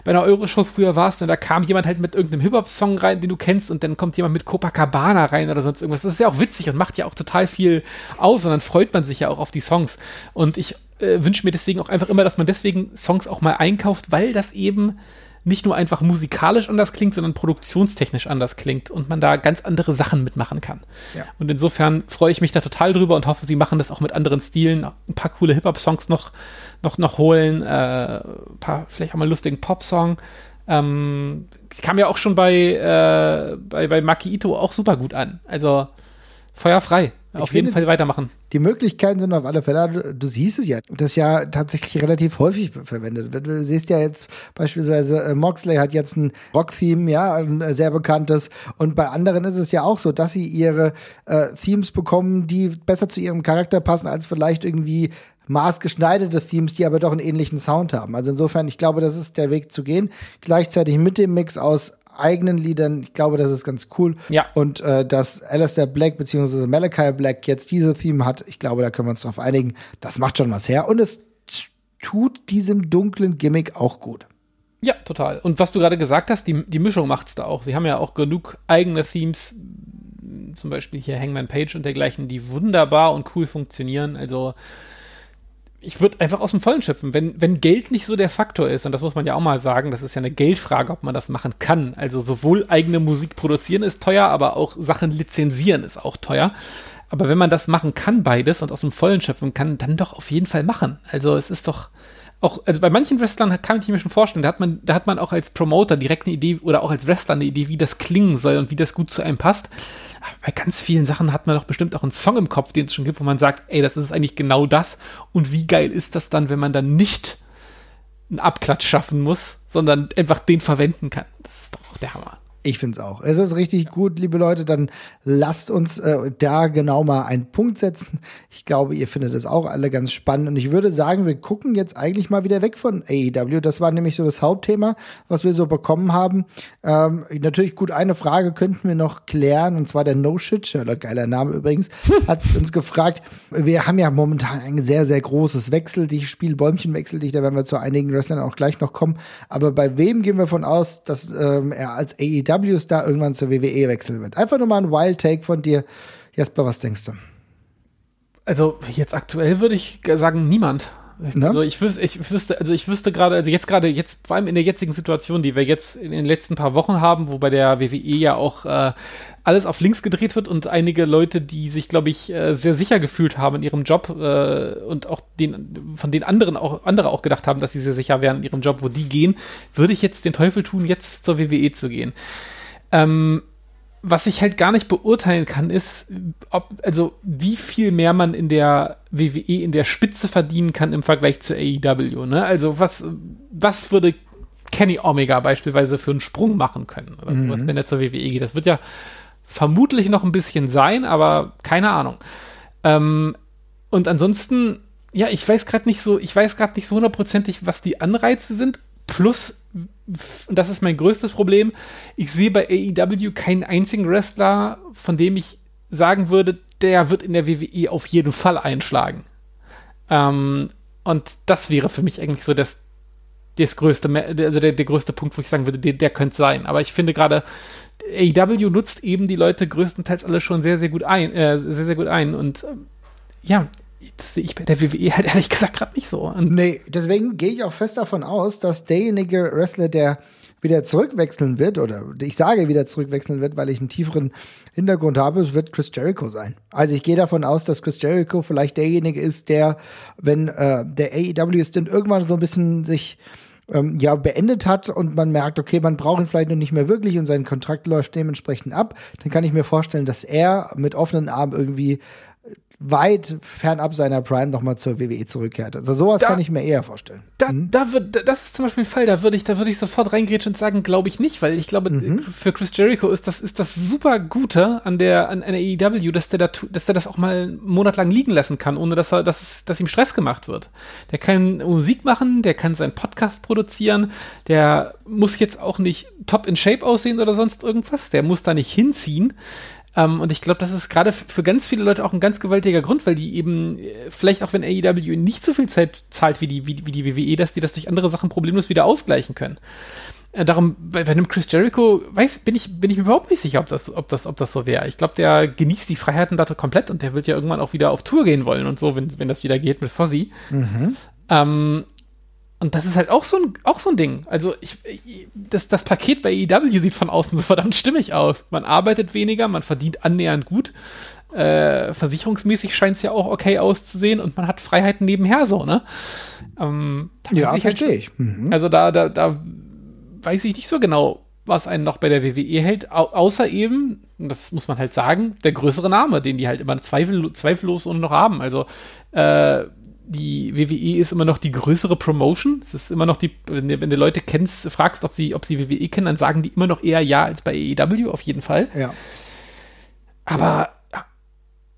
bei einer Euroshow früher warst und da kam jemand halt mit irgendeinem Hip-Hop-Song rein, den du kennst und dann kommt jemand mit Copacabana rein oder sonst irgendwas. Das ist ja auch witzig und macht ja auch total viel aus und dann freut man sich ja auch auf die Songs. Und ich äh, wünsche mir deswegen auch einfach immer, dass man deswegen Songs auch mal einkauft, weil das eben nicht nur einfach musikalisch anders klingt, sondern produktionstechnisch anders klingt und man da ganz andere Sachen mitmachen kann. Ja. Und insofern freue ich mich da total drüber und hoffe, sie machen das auch mit anderen Stilen, ein paar coole Hip-Hop-Songs noch, noch, noch holen, äh, paar, vielleicht auch mal lustigen Pop-Song. Ähm, kam ja auch schon bei, äh, bei, bei Maki Ito auch super gut an. Also feuerfrei. Auf jeden Fall weitermachen. Die Möglichkeiten sind auf alle Fälle, du, du, siehst es ja, das ja tatsächlich relativ häufig verwendet. Du siehst ja jetzt beispielsweise, äh, Moxley hat jetzt ein Rock-Theme, ja, ein äh, sehr bekanntes. Und bei anderen ist es ja auch so, dass sie ihre äh, Themes bekommen, die besser zu ihrem Charakter passen, als vielleicht irgendwie maßgeschneiderte Themes, die aber doch einen ähnlichen Sound haben. Also insofern, ich glaube, das ist der Weg zu gehen. Gleichzeitig mit dem Mix aus eigenen Liedern. Ich glaube, das ist ganz cool. Ja. Und äh, dass Alistair Black bzw. Malachi Black jetzt diese Theme hat, ich glaube, da können wir uns drauf einigen. Das macht schon was her. Und es tut diesem dunklen Gimmick auch gut. Ja, total. Und was du gerade gesagt hast, die, die Mischung macht's da auch. Sie haben ja auch genug eigene Themes, zum Beispiel hier Hangman Page und dergleichen, die wunderbar und cool funktionieren. Also ich würde einfach aus dem Vollen schöpfen. Wenn, wenn Geld nicht so der Faktor ist, und das muss man ja auch mal sagen, das ist ja eine Geldfrage, ob man das machen kann. Also sowohl eigene Musik produzieren ist teuer, aber auch Sachen lizenzieren ist auch teuer. Aber wenn man das machen kann, beides, und aus dem Vollen schöpfen kann, dann doch auf jeden Fall machen. Also es ist doch auch, also bei manchen Wrestlern kann ich mir schon vorstellen, da hat man, da hat man auch als Promoter direkt eine Idee oder auch als Wrestler eine Idee, wie das klingen soll und wie das gut zu einem passt bei ganz vielen Sachen hat man doch bestimmt auch einen Song im Kopf, den es schon gibt, wo man sagt, ey, das ist eigentlich genau das. Und wie geil ist das dann, wenn man dann nicht einen Abklatsch schaffen muss, sondern einfach den verwenden kann. Das ist doch auch der Hammer. Ich finde es auch. Es ist richtig gut, liebe Leute. Dann lasst uns äh, da genau mal einen Punkt setzen. Ich glaube, ihr findet es auch alle ganz spannend. Und ich würde sagen, wir gucken jetzt eigentlich mal wieder weg von AEW. Das war nämlich so das Hauptthema, was wir so bekommen haben. Ähm, natürlich gut, eine Frage könnten wir noch klären. Und zwar der No Shit Sherlock, geiler Name übrigens, hat uns gefragt. Wir haben ja momentan ein sehr, sehr großes Wechseldicht, Spiel Bäumchenwechseldicht. Da werden wir zu einigen Wrestlern auch gleich noch kommen. Aber bei wem gehen wir von aus, dass ähm, er als AEW AEW-Star irgendwann zur WWE wechseln wird. Einfach nur mal ein Wild Take von dir. Jasper, was denkst du? Also jetzt aktuell würde ich sagen, niemand. Ne? Also ich wüsste, ich wüsste, also ich wüsste gerade, also jetzt gerade, jetzt, vor allem in der jetzigen Situation, die wir jetzt in den letzten paar Wochen haben, wo bei der WWE ja auch äh, alles auf links gedreht wird und einige Leute, die sich, glaube ich, äh, sehr sicher gefühlt haben in ihrem Job äh, und auch den, von den anderen auch, andere auch gedacht haben, dass sie sehr sicher wären in ihrem Job, wo die gehen, würde ich jetzt den Teufel tun, jetzt zur WWE zu gehen. Ähm, was ich halt gar nicht beurteilen kann, ist, ob, also wie viel mehr man in der WWE in der Spitze verdienen kann im Vergleich zu AEW. Ne? Also was, was würde Kenny Omega beispielsweise für einen Sprung machen können oder mhm. sowas, wenn er zur WWE geht? Das wird ja vermutlich noch ein bisschen sein, aber keine Ahnung. Ähm, und ansonsten, ja, ich weiß gerade nicht so, ich weiß gerade nicht so hundertprozentig, was die Anreize sind. Plus, und das ist mein größtes Problem, ich sehe bei AEW keinen einzigen Wrestler, von dem ich sagen würde, der wird in der WWE auf jeden Fall einschlagen. Ähm, und das wäre für mich eigentlich so das, das größte, also der, der größte Punkt, wo ich sagen würde, der, der könnte sein. Aber ich finde gerade, AEW nutzt eben die Leute größtenteils alle schon sehr, sehr gut ein, äh, sehr, sehr gut ein. Und äh, ja, das sehe ich bei der WWE halt ehrlich gesagt gerade nicht so. Und nee, deswegen gehe ich auch fest davon aus, dass derjenige Wrestler, der wieder zurückwechseln wird, oder ich sage wieder zurückwechseln wird, weil ich einen tieferen Hintergrund habe, es wird Chris Jericho sein. Also ich gehe davon aus, dass Chris Jericho vielleicht derjenige ist, der, wenn äh, der AEW-Stint irgendwann so ein bisschen sich ähm, ja beendet hat und man merkt, okay, man braucht ihn vielleicht noch nicht mehr wirklich und sein Kontrakt läuft dementsprechend ab, dann kann ich mir vorstellen, dass er mit offenen Armen irgendwie weit fernab seiner Prime nochmal zur WWE zurückkehrt. Also sowas da, kann ich mir eher vorstellen. Da, mhm. da wird, das ist zum Beispiel ein Fall, da würde ich, da würde ich sofort reingrätschen und sagen, glaube ich nicht, weil ich glaube, mhm. für Chris Jericho ist das, ist das super Gute an der, an einer AEW, dass der da, dass der das auch mal einen Monat lang liegen lassen kann, ohne dass er, dass, dass ihm Stress gemacht wird. Der kann Musik machen, der kann seinen Podcast produzieren, der muss jetzt auch nicht top in Shape aussehen oder sonst irgendwas, der muss da nicht hinziehen. Ähm, und ich glaube, das ist gerade für ganz viele Leute auch ein ganz gewaltiger Grund, weil die eben, äh, vielleicht auch wenn AEW nicht so viel Zeit zahlt wie die, wie, wie die WWE, dass die das durch andere Sachen problemlos wieder ausgleichen können. Äh, darum, bei, bei einem Chris Jericho, weiß, bin ich, bin ich mir überhaupt nicht sicher, ob das, ob das, ob das so wäre. Ich glaube, der genießt die Freiheiten da komplett und der wird ja irgendwann auch wieder auf Tour gehen wollen und so, wenn, wenn das wieder geht mit Fozzy. Mhm. Ähm, und das ist halt auch so ein, auch so ein Ding. Also ich, das, das Paket bei EW sieht von außen so verdammt stimmig aus. Man arbeitet weniger, man verdient annähernd gut. Äh, versicherungsmäßig scheint es ja auch okay auszusehen und man hat Freiheiten nebenher so, ne? Ähm, ja, halt verstehe halt, ich. Mhm. Also da, da, da weiß ich nicht so genau, was einen noch bei der WWE hält, au außer eben, das muss man halt sagen, der größere Name, den die halt immer zweifel zweifellos und noch haben. Also äh, die WWE ist immer noch die größere Promotion. Es ist immer noch die, wenn du, wenn du Leute kennst, fragst, ob sie, ob sie WWE kennen, dann sagen die immer noch eher ja als bei AEW, auf jeden Fall. Ja. Aber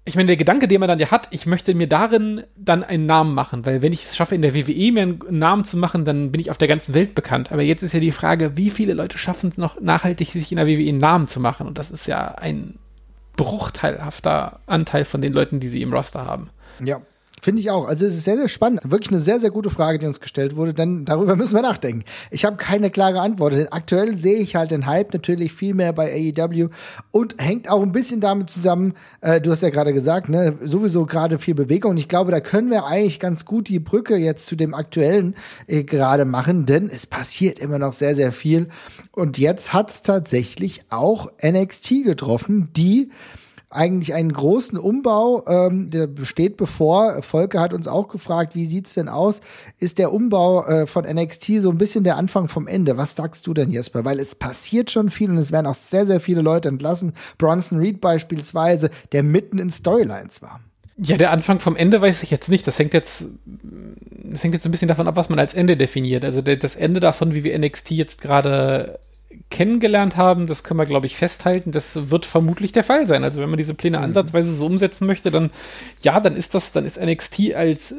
ich meine, der Gedanke, den man dann ja hat, ich möchte mir darin dann einen Namen machen, weil wenn ich es schaffe, in der WWE mir einen Namen zu machen, dann bin ich auf der ganzen Welt bekannt. Aber jetzt ist ja die Frage, wie viele Leute schaffen es noch nachhaltig, sich in der WWE einen Namen zu machen? Und das ist ja ein bruchteilhafter Anteil von den Leuten, die sie im Roster haben. Ja, Finde ich auch. Also es ist sehr, sehr spannend. Wirklich eine sehr, sehr gute Frage, die uns gestellt wurde, denn darüber müssen wir nachdenken. Ich habe keine klare Antwort, denn aktuell sehe ich halt den Hype natürlich viel mehr bei AEW und hängt auch ein bisschen damit zusammen, äh, du hast ja gerade gesagt, ne, sowieso gerade viel Bewegung und ich glaube, da können wir eigentlich ganz gut die Brücke jetzt zu dem aktuellen äh, gerade machen, denn es passiert immer noch sehr, sehr viel und jetzt hat es tatsächlich auch NXT getroffen, die eigentlich einen großen Umbau, ähm, der besteht bevor. Volker hat uns auch gefragt, wie sieht's denn aus? Ist der Umbau äh, von NXT so ein bisschen der Anfang vom Ende? Was sagst du denn, Jesper? Weil es passiert schon viel und es werden auch sehr, sehr viele Leute entlassen. Bronson Reed beispielsweise, der mitten in Storylines war. Ja, der Anfang vom Ende weiß ich jetzt nicht. Das hängt jetzt, das hängt jetzt ein bisschen davon ab, was man als Ende definiert. Also das Ende davon, wie wir NXT jetzt gerade kennengelernt haben, das können wir, glaube ich, festhalten. Das wird vermutlich der Fall sein. Also wenn man diese Pläne mhm. ansatzweise so umsetzen möchte, dann ja, dann ist das, dann ist NXT als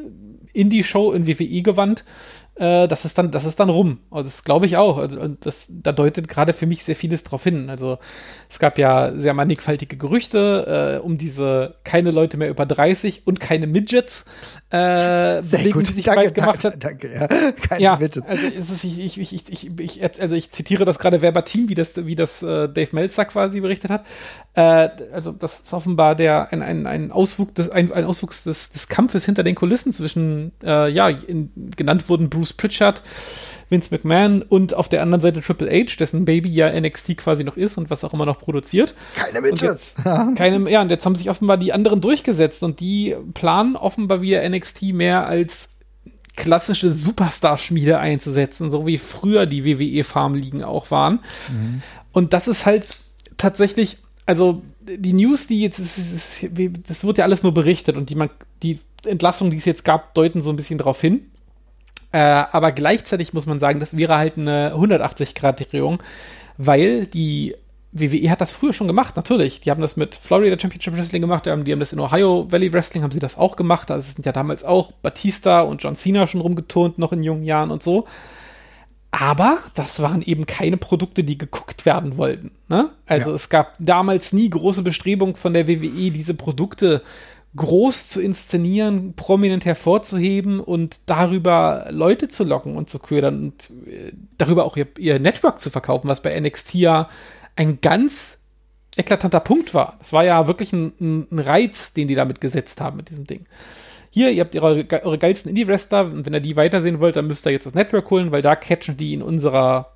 Indie-Show in WWE gewandt äh, das ist dann, das ist dann rum. Und das glaube ich auch. Also das, da deutet gerade für mich sehr vieles drauf hin. Also es gab ja sehr mannigfaltige Gerüchte äh, um diese keine Leute mehr über 30 und keine Midgets, äh, sehr Bewegung, gut. die sich danke, bald gemacht danke, hat. Danke, ja. Keine ja, Midgets. Also, ist, ich, ich, ich, ich, ich, also ich zitiere das gerade verbatim, wie das, wie das äh, Dave Meltzer quasi berichtet hat. Äh, also das ist offenbar der ein, ein, ein Auswuchs, des, ein, ein Auswuchs des, des Kampfes hinter den Kulissen zwischen, äh, ja, in, genannt wurden Bruce Pritchard, Vince McMahon und auf der anderen Seite Triple H, dessen Baby ja NXT quasi noch ist und was auch immer noch produziert. Keine Midgets. keine, ja, und jetzt haben sich offenbar die anderen durchgesetzt und die planen offenbar wieder NXT mehr als klassische Superstar-Schmiede einzusetzen, so wie früher die WWE-Farmligen auch waren. Mhm. Und das ist halt tatsächlich also die News, die jetzt, das wird ja alles nur berichtet und die, man, die Entlassungen, die es jetzt gab, deuten so ein bisschen darauf hin. Äh, aber gleichzeitig muss man sagen, das wäre halt eine 180-Grad-Drehung, weil die WWE hat das früher schon gemacht, natürlich. Die haben das mit Florida Championship Wrestling gemacht, die haben, die haben das in Ohio Valley Wrestling, haben sie das auch gemacht. Da sind ja damals auch Batista und John Cena schon rumgeturnt, noch in jungen Jahren und so. Aber das waren eben keine Produkte, die geguckt werden wollten. Ne? Also ja. es gab damals nie große Bestrebungen von der WWE, diese Produkte groß zu inszenieren, prominent hervorzuheben und darüber Leute zu locken und zu ködern und äh, darüber auch ihr, ihr Network zu verkaufen, was bei NXT ja ein ganz eklatanter Punkt war. Das war ja wirklich ein, ein Reiz, den die damit gesetzt haben mit diesem Ding hier, ihr habt eure, eure geilsten Indie-Wrestler und wenn ihr die weitersehen wollt, dann müsst ihr jetzt das Network holen, weil da catchen die in unserer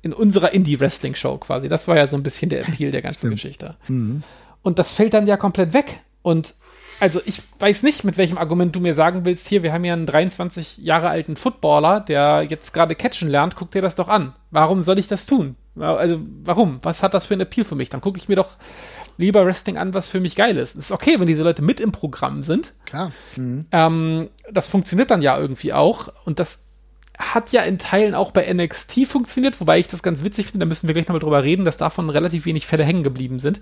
in unserer Indie-Wrestling-Show quasi. Das war ja so ein bisschen der Appeal der ganzen Geschichte. Mhm. Und das fällt dann ja komplett weg. Und also ich weiß nicht, mit welchem Argument du mir sagen willst, hier, wir haben ja einen 23 Jahre alten Footballer, der jetzt gerade catchen lernt, guck dir das doch an. Warum soll ich das tun? Also, warum? Was hat das für ein Appeal für mich? Dann gucke ich mir doch lieber Wrestling an, was für mich geil ist. Es ist okay, wenn diese Leute mit im Programm sind. Klar. Mhm. Ähm, das funktioniert dann ja irgendwie auch. Und das hat ja in Teilen auch bei NXT funktioniert, wobei ich das ganz witzig finde, da müssen wir gleich nochmal drüber reden, dass davon relativ wenig Fälle hängen geblieben sind.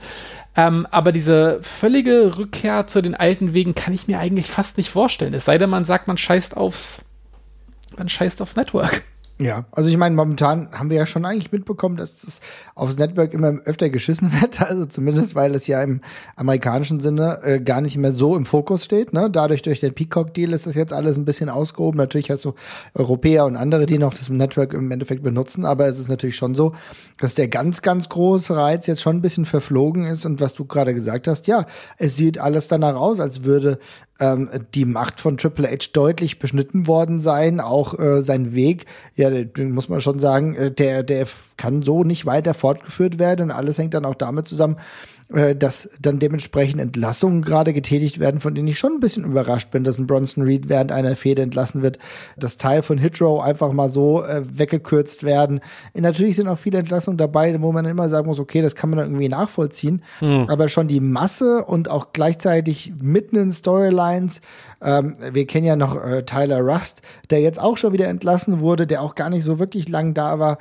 Ähm, aber diese völlige Rückkehr zu den alten Wegen kann ich mir eigentlich fast nicht vorstellen. Es sei denn, man sagt, man scheißt aufs, man scheißt aufs Network. Ja, also ich meine, momentan haben wir ja schon eigentlich mitbekommen, dass das aufs Network immer öfter geschissen wird. Also zumindest, weil es ja im amerikanischen Sinne äh, gar nicht mehr so im Fokus steht. Ne? Dadurch durch den Peacock-Deal ist das jetzt alles ein bisschen ausgehoben. Natürlich hast du Europäer und andere, die noch das Network im Endeffekt benutzen, aber es ist natürlich schon so, dass der ganz, ganz große Reiz jetzt schon ein bisschen verflogen ist. Und was du gerade gesagt hast, ja, es sieht alles danach aus, als würde ähm, die Macht von Triple H deutlich beschnitten worden sein. Auch äh, sein Weg, ja, muss man schon sagen, äh, der, der kann so nicht weiter fortgeführt werden. Und alles hängt dann auch damit zusammen, äh, dass dann dementsprechend Entlassungen gerade getätigt werden, von denen ich schon ein bisschen überrascht bin, dass ein Bronson Reed während einer Fehde entlassen wird, dass Teil von Hitrow einfach mal so äh, weggekürzt werden. Und natürlich sind auch viele Entlassungen dabei, wo man immer sagen muss, okay, das kann man dann irgendwie nachvollziehen, mhm. aber schon die Masse und auch gleichzeitig mitten in Storylines ähm, wir kennen ja noch äh, Tyler Rust, der jetzt auch schon wieder entlassen wurde, der auch gar nicht so wirklich lang da war.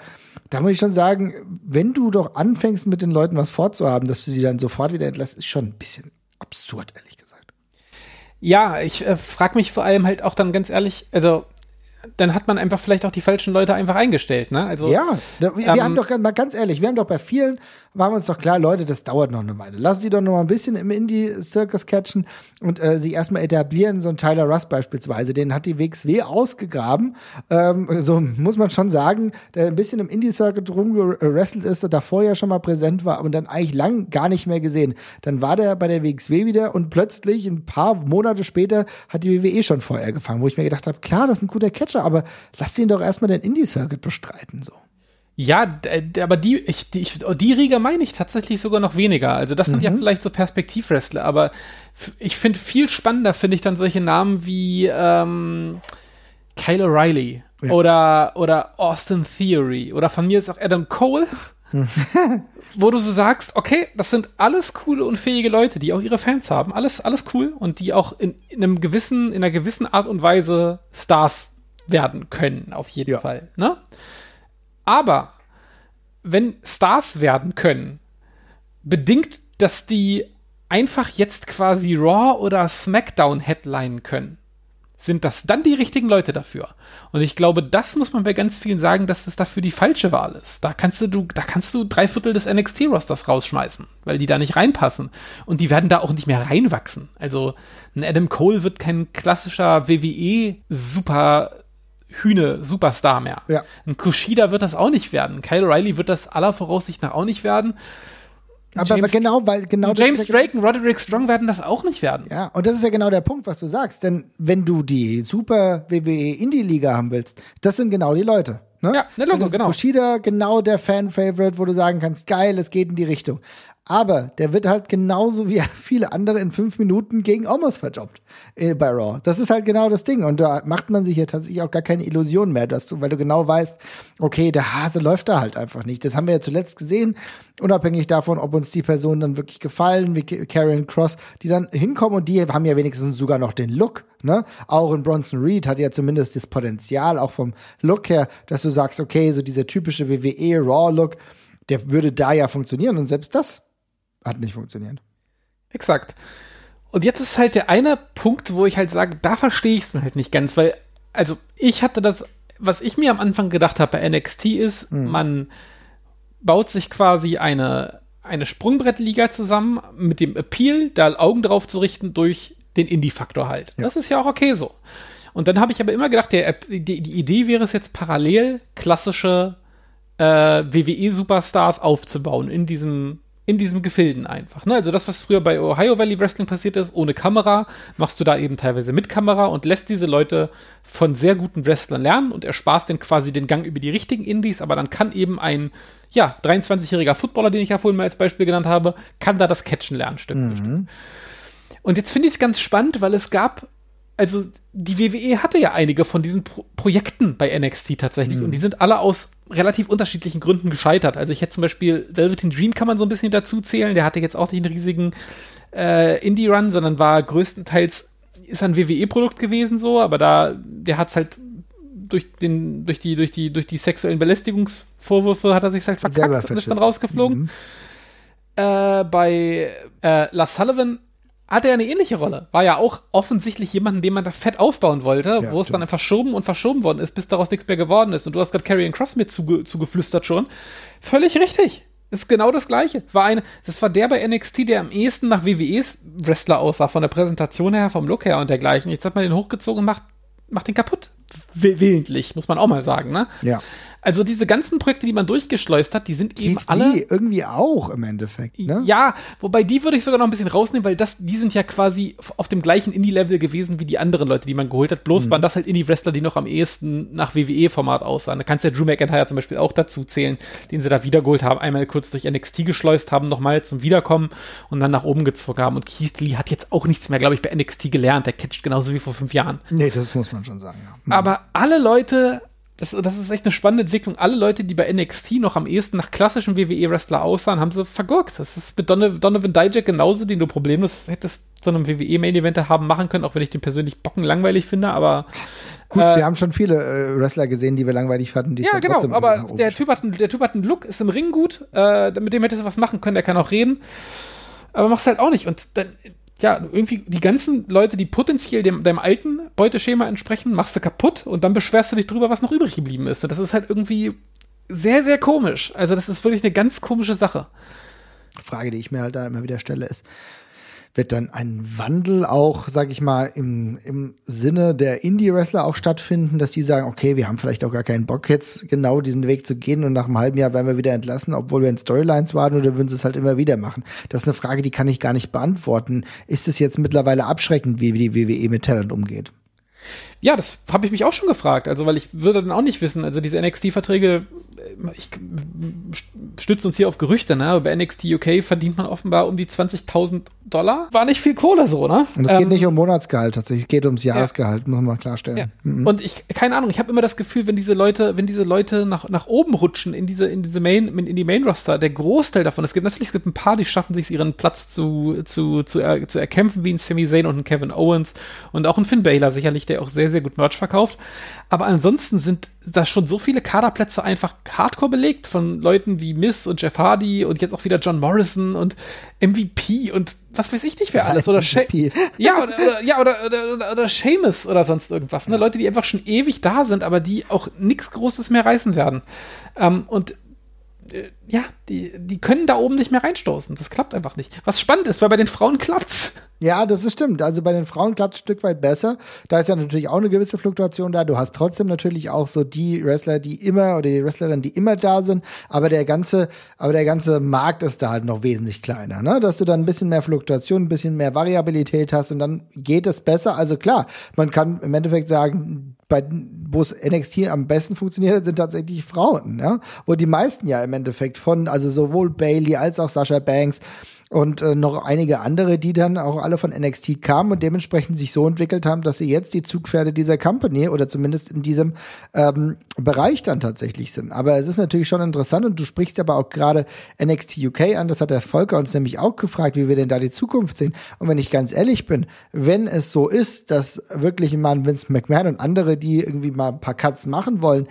Da muss ich schon sagen, wenn du doch anfängst mit den Leuten was vorzuhaben, dass du sie dann sofort wieder entlässt, ist schon ein bisschen absurd, ehrlich gesagt. Ja, ich äh, frage mich vor allem halt auch dann ganz ehrlich, also dann hat man einfach vielleicht auch die falschen Leute einfach eingestellt, ne? Also ja, wir, wir ähm, haben doch mal ganz ehrlich, wir haben doch bei vielen waren wir uns doch klar, Leute, das dauert noch eine Weile. Lass sie doch noch mal ein bisschen im Indie-Circus catchen und äh, sie erstmal etablieren. So ein Tyler Russ beispielsweise, den hat die WXW ausgegraben. Ähm, so muss man schon sagen, der ein bisschen im Indie-Circuit rumgerestelt ist, und davor ja schon mal präsent war, aber dann eigentlich lang gar nicht mehr gesehen. Dann war der bei der WXW wieder und plötzlich ein paar Monate später hat die WWE schon Feuer gefangen, wo ich mir gedacht habe, klar, das ist ein guter Catcher, aber lass ihn doch erstmal den Indie-Circuit bestreiten, so. Ja, aber die, ich, die, die Riga meine ich tatsächlich sogar noch weniger. Also das sind mhm. ja vielleicht so Perspektivwrestler, aber ich finde viel spannender finde ich dann solche Namen wie ähm, Kyle O'Reilly ja. oder, oder Austin Theory oder von mir ist auch Adam Cole. wo du so sagst, okay, das sind alles coole und fähige Leute, die auch ihre Fans haben, alles, alles cool und die auch in, in einem gewissen, in einer gewissen Art und Weise Stars werden können, auf jeden ja. Fall. Ne? Aber wenn Stars werden können, bedingt, dass die einfach jetzt quasi Raw oder SmackDown headline können, sind das dann die richtigen Leute dafür? Und ich glaube, das muss man bei ganz vielen sagen, dass das dafür die falsche Wahl ist. Da kannst du, da kannst du drei Viertel des NXT-Rosters rausschmeißen, weil die da nicht reinpassen. Und die werden da auch nicht mehr reinwachsen. Also, ein Adam Cole wird kein klassischer WWE-Super Hühne-Superstar mehr. Ja. Ein Kushida wird das auch nicht werden. Kyle O'Reilly wird das aller Voraussicht nach auch nicht werden. Aber, James, aber genau, weil genau James Drake und Roderick Strong werden das auch nicht werden. Ja, und das ist ja genau der Punkt, was du sagst. Denn wenn du die Super WWE Indie Liga haben willst, das sind genau die Leute. Ne? Ja, ne, Logo, genau. Kushida genau der Fan-Favorite, wo du sagen kannst, geil, es geht in die Richtung. Aber der wird halt genauso wie viele andere in fünf Minuten gegen Omos verjobbt äh, bei Raw. Das ist halt genau das Ding. Und da macht man sich ja tatsächlich auch gar keine Illusionen mehr, dass du, weil du genau weißt, okay, der Hase läuft da halt einfach nicht. Das haben wir ja zuletzt gesehen, unabhängig davon, ob uns die Personen dann wirklich gefallen, wie Karen Cross, die dann hinkommen und die haben ja wenigstens sogar noch den Look. Ne? Auch in Bronson Reed hat ja zumindest das Potenzial, auch vom Look her, dass du sagst, okay, so dieser typische WWE Raw-Look, der würde da ja funktionieren. Und selbst das hat nicht funktioniert. Exakt. Und jetzt ist halt der eine Punkt, wo ich halt sage, da verstehe ich es halt nicht ganz, weil, also ich hatte das, was ich mir am Anfang gedacht habe bei NXT ist, hm. man baut sich quasi eine, eine Sprungbrettliga zusammen mit dem Appeal, da Augen drauf zu richten durch den Indie-Faktor halt. Ja. Das ist ja auch okay so. Und dann habe ich aber immer gedacht, der, die, die Idee wäre es jetzt parallel klassische äh, WWE-Superstars aufzubauen in diesem in diesem Gefilden einfach. Ne? Also das, was früher bei Ohio Valley Wrestling passiert ist, ohne Kamera, machst du da eben teilweise mit Kamera und lässt diese Leute von sehr guten Wrestlern lernen und ersparst denen quasi den Gang über die richtigen Indies, aber dann kann eben ein, ja, 23-jähriger Footballer, den ich ja vorhin mal als Beispiel genannt habe, kann da das Catchen lernen, Stück. Mhm. Und jetzt finde ich es ganz spannend, weil es gab, also die WWE hatte ja einige von diesen Pro Projekten bei NXT tatsächlich Mhm. und die sind alle aus relativ unterschiedlichen Gründen gescheitert. Also ich hätte zum Beispiel Velveteen Dream kann man so ein bisschen dazu zählen, der hatte jetzt auch nicht einen riesigen äh, Indie-Run, sondern war größtenteils, ist ein WWE-Produkt gewesen so, aber da, der hat's halt durch den, durch die, durch die, durch die sexuellen Belästigungsvorwürfe hat er sich halt verkackt und ist dann rausgeflogen. Mhm. Äh, bei äh, Lars Sullivan hatte er eine ähnliche Rolle. War ja auch offensichtlich jemanden, den man da fett aufbauen wollte, Ja, wo es dann verschoben und verschoben worden ist, bis daraus nichts mehr geworden ist. Und du hast gerade Karrion Cross mit zuge zugeflüstert schon. Völlig richtig. Ist genau das Gleiche. War eine, das war der bei NXT, der am ehesten nach WWEs Wrestler aussah, von der Präsentation her, vom Look her und dergleichen. Jetzt hat man den hochgezogen und macht, macht den kaputt. Will- Willentlich, muss man auch mal sagen, ne? Ja. Also diese ganzen Projekte, die man durchgeschleust hat, die sind eben Keith alle. Irgendwie auch im Endeffekt, ne? Ja, wobei die würde ich sogar noch ein bisschen rausnehmen, weil das, die sind ja quasi auf dem gleichen Indie-Level gewesen wie die anderen Leute, die man geholt hat. Bloß waren das halt Indie-Wrestler, die noch am ehesten nach WWE-Format aussahen. Da kannst du ja Drew McIntyre zum Beispiel auch dazu zählen, den sie da wiedergeholt haben, einmal kurz durch NXT geschleust haben, nochmal zum Wiederkommen und dann nach oben gezogen haben. Und Keith Lee hat jetzt auch nichts mehr, glaube ich, bei NXT gelernt. Der catcht genauso wie vor fünf Jahren. Nee, das muss man schon sagen, ja. Aber alle Leute, das, das ist echt eine spannende Entwicklung. Alle Leute, die bei NXT noch am ehesten nach klassischen WWE-Wrestler aussahen, haben sie vergurkt. Das ist mit Donovan, Donovan Dijak genauso, den du problemlos hättest zu einem WWE-Main-Event haben machen können, auch wenn ich den persönlich bocken langweilig finde, aber Gut, äh, wir haben schon viele äh, Wrestler gesehen, die wir langweilig fanden. Die ja, genau, aber der typ, hat einen, der Typ hat einen Look, ist im Ring gut, äh, mit dem hättest du was machen können, der kann auch reden, aber machst halt auch nicht. Und dann, ja, irgendwie die ganzen Leute, die potenziell dem, deinem alten Beuteschema entsprechen, machst du kaputt und dann beschwerst du dich drüber, was noch übrig geblieben ist. Und das ist halt irgendwie sehr, sehr komisch. Also das ist wirklich eine ganz komische Sache. Frage, die ich mir halt da immer wieder stelle, ist, wird dann ein Wandel auch, sag ich mal, im, im Sinne der Indie-Wrestler auch stattfinden, dass die sagen, okay, wir haben vielleicht auch gar keinen Bock jetzt genau diesen Weg zu gehen und nach einem halben Jahr werden wir wieder entlassen, obwohl wir in Storylines waren oder würden sie es halt immer wieder machen? Das ist eine Frage, die kann ich gar nicht beantworten. Ist es jetzt mittlerweile abschreckend, wie die WWE mit Talent umgeht? Ja, das habe ich mich auch schon gefragt. Also, weil ich würde dann auch nicht wissen. Also, diese NXT-Verträge, ich stütze uns hier auf Gerüchte, ne? Aber bei NXT UK verdient man offenbar um die 20.000 Dollar. War nicht viel Kohle so, ne? Und es geht nicht um Monatsgehalt tatsächlich, es geht ums Jahresgehalt, muss man klarstellen. Ja. Mhm. Und ich, keine Ahnung, ich habe immer das Gefühl, wenn diese Leute, wenn diese Leute nach, nach oben rutschen in diese, in diese Main, in die Main Roster, der Großteil davon, es gibt natürlich, es gibt ein paar, die schaffen sich ihren Platz zu, zu, zu, er, zu erkämpfen, wie ein Sami Zayn und ein Kevin Owens und auch ein Finn Balor sicherlich, der auch sehr, sehr gut Merch verkauft. Aber ansonsten sind da schon so viele Kaderplätze einfach hardcore belegt von Leuten wie Miss und Jeff Hardy und jetzt auch wieder John Morrison und MVP und was weiß ich nicht wer alles oder MVP. ja oder, oder ja oder oder, oder, oder Seamus oder sonst irgendwas ne Leute die einfach schon ewig da sind aber die auch nichts Großes mehr reißen werden ähm, und ja die die können da oben nicht mehr reinstoßen das klappt einfach nicht was spannend ist weil bei den Frauen klappt's Ja, das ist stimmt. Also bei den Frauen klappt es ein Stück weit besser. Da ist ja natürlich auch eine gewisse Fluktuation da. Du hast trotzdem natürlich auch so die Wrestler, die immer oder die Wrestlerinnen, die immer da sind. Aber der ganze, aber der ganze Markt ist da halt noch wesentlich kleiner, ne? Dass du dann ein bisschen mehr Fluktuation, ein bisschen mehr Variabilität hast und dann geht es besser. Also klar, man kann im Endeffekt sagen, bei, wo es NXT am besten funktioniert, sind tatsächlich Frauen, ja? Wo die meisten ja im Endeffekt von, also sowohl Bailey als auch Sasha Banks und äh, noch einige andere, die dann auch alle von NXT kamen und dementsprechend sich so entwickelt haben, dass sie jetzt die Zugpferde dieser Company oder zumindest in diesem ähm, Bereich dann tatsächlich sind. Aber es ist natürlich schon interessant und du sprichst aber auch gerade NXT UK an, das hat der Volker uns nämlich auch gefragt, wie wir denn da die Zukunft sehen. Und wenn ich ganz ehrlich bin, wenn es so ist, dass wirklich ein Vince McMahon und andere, die irgendwie mal ein paar Cuts machen wollen,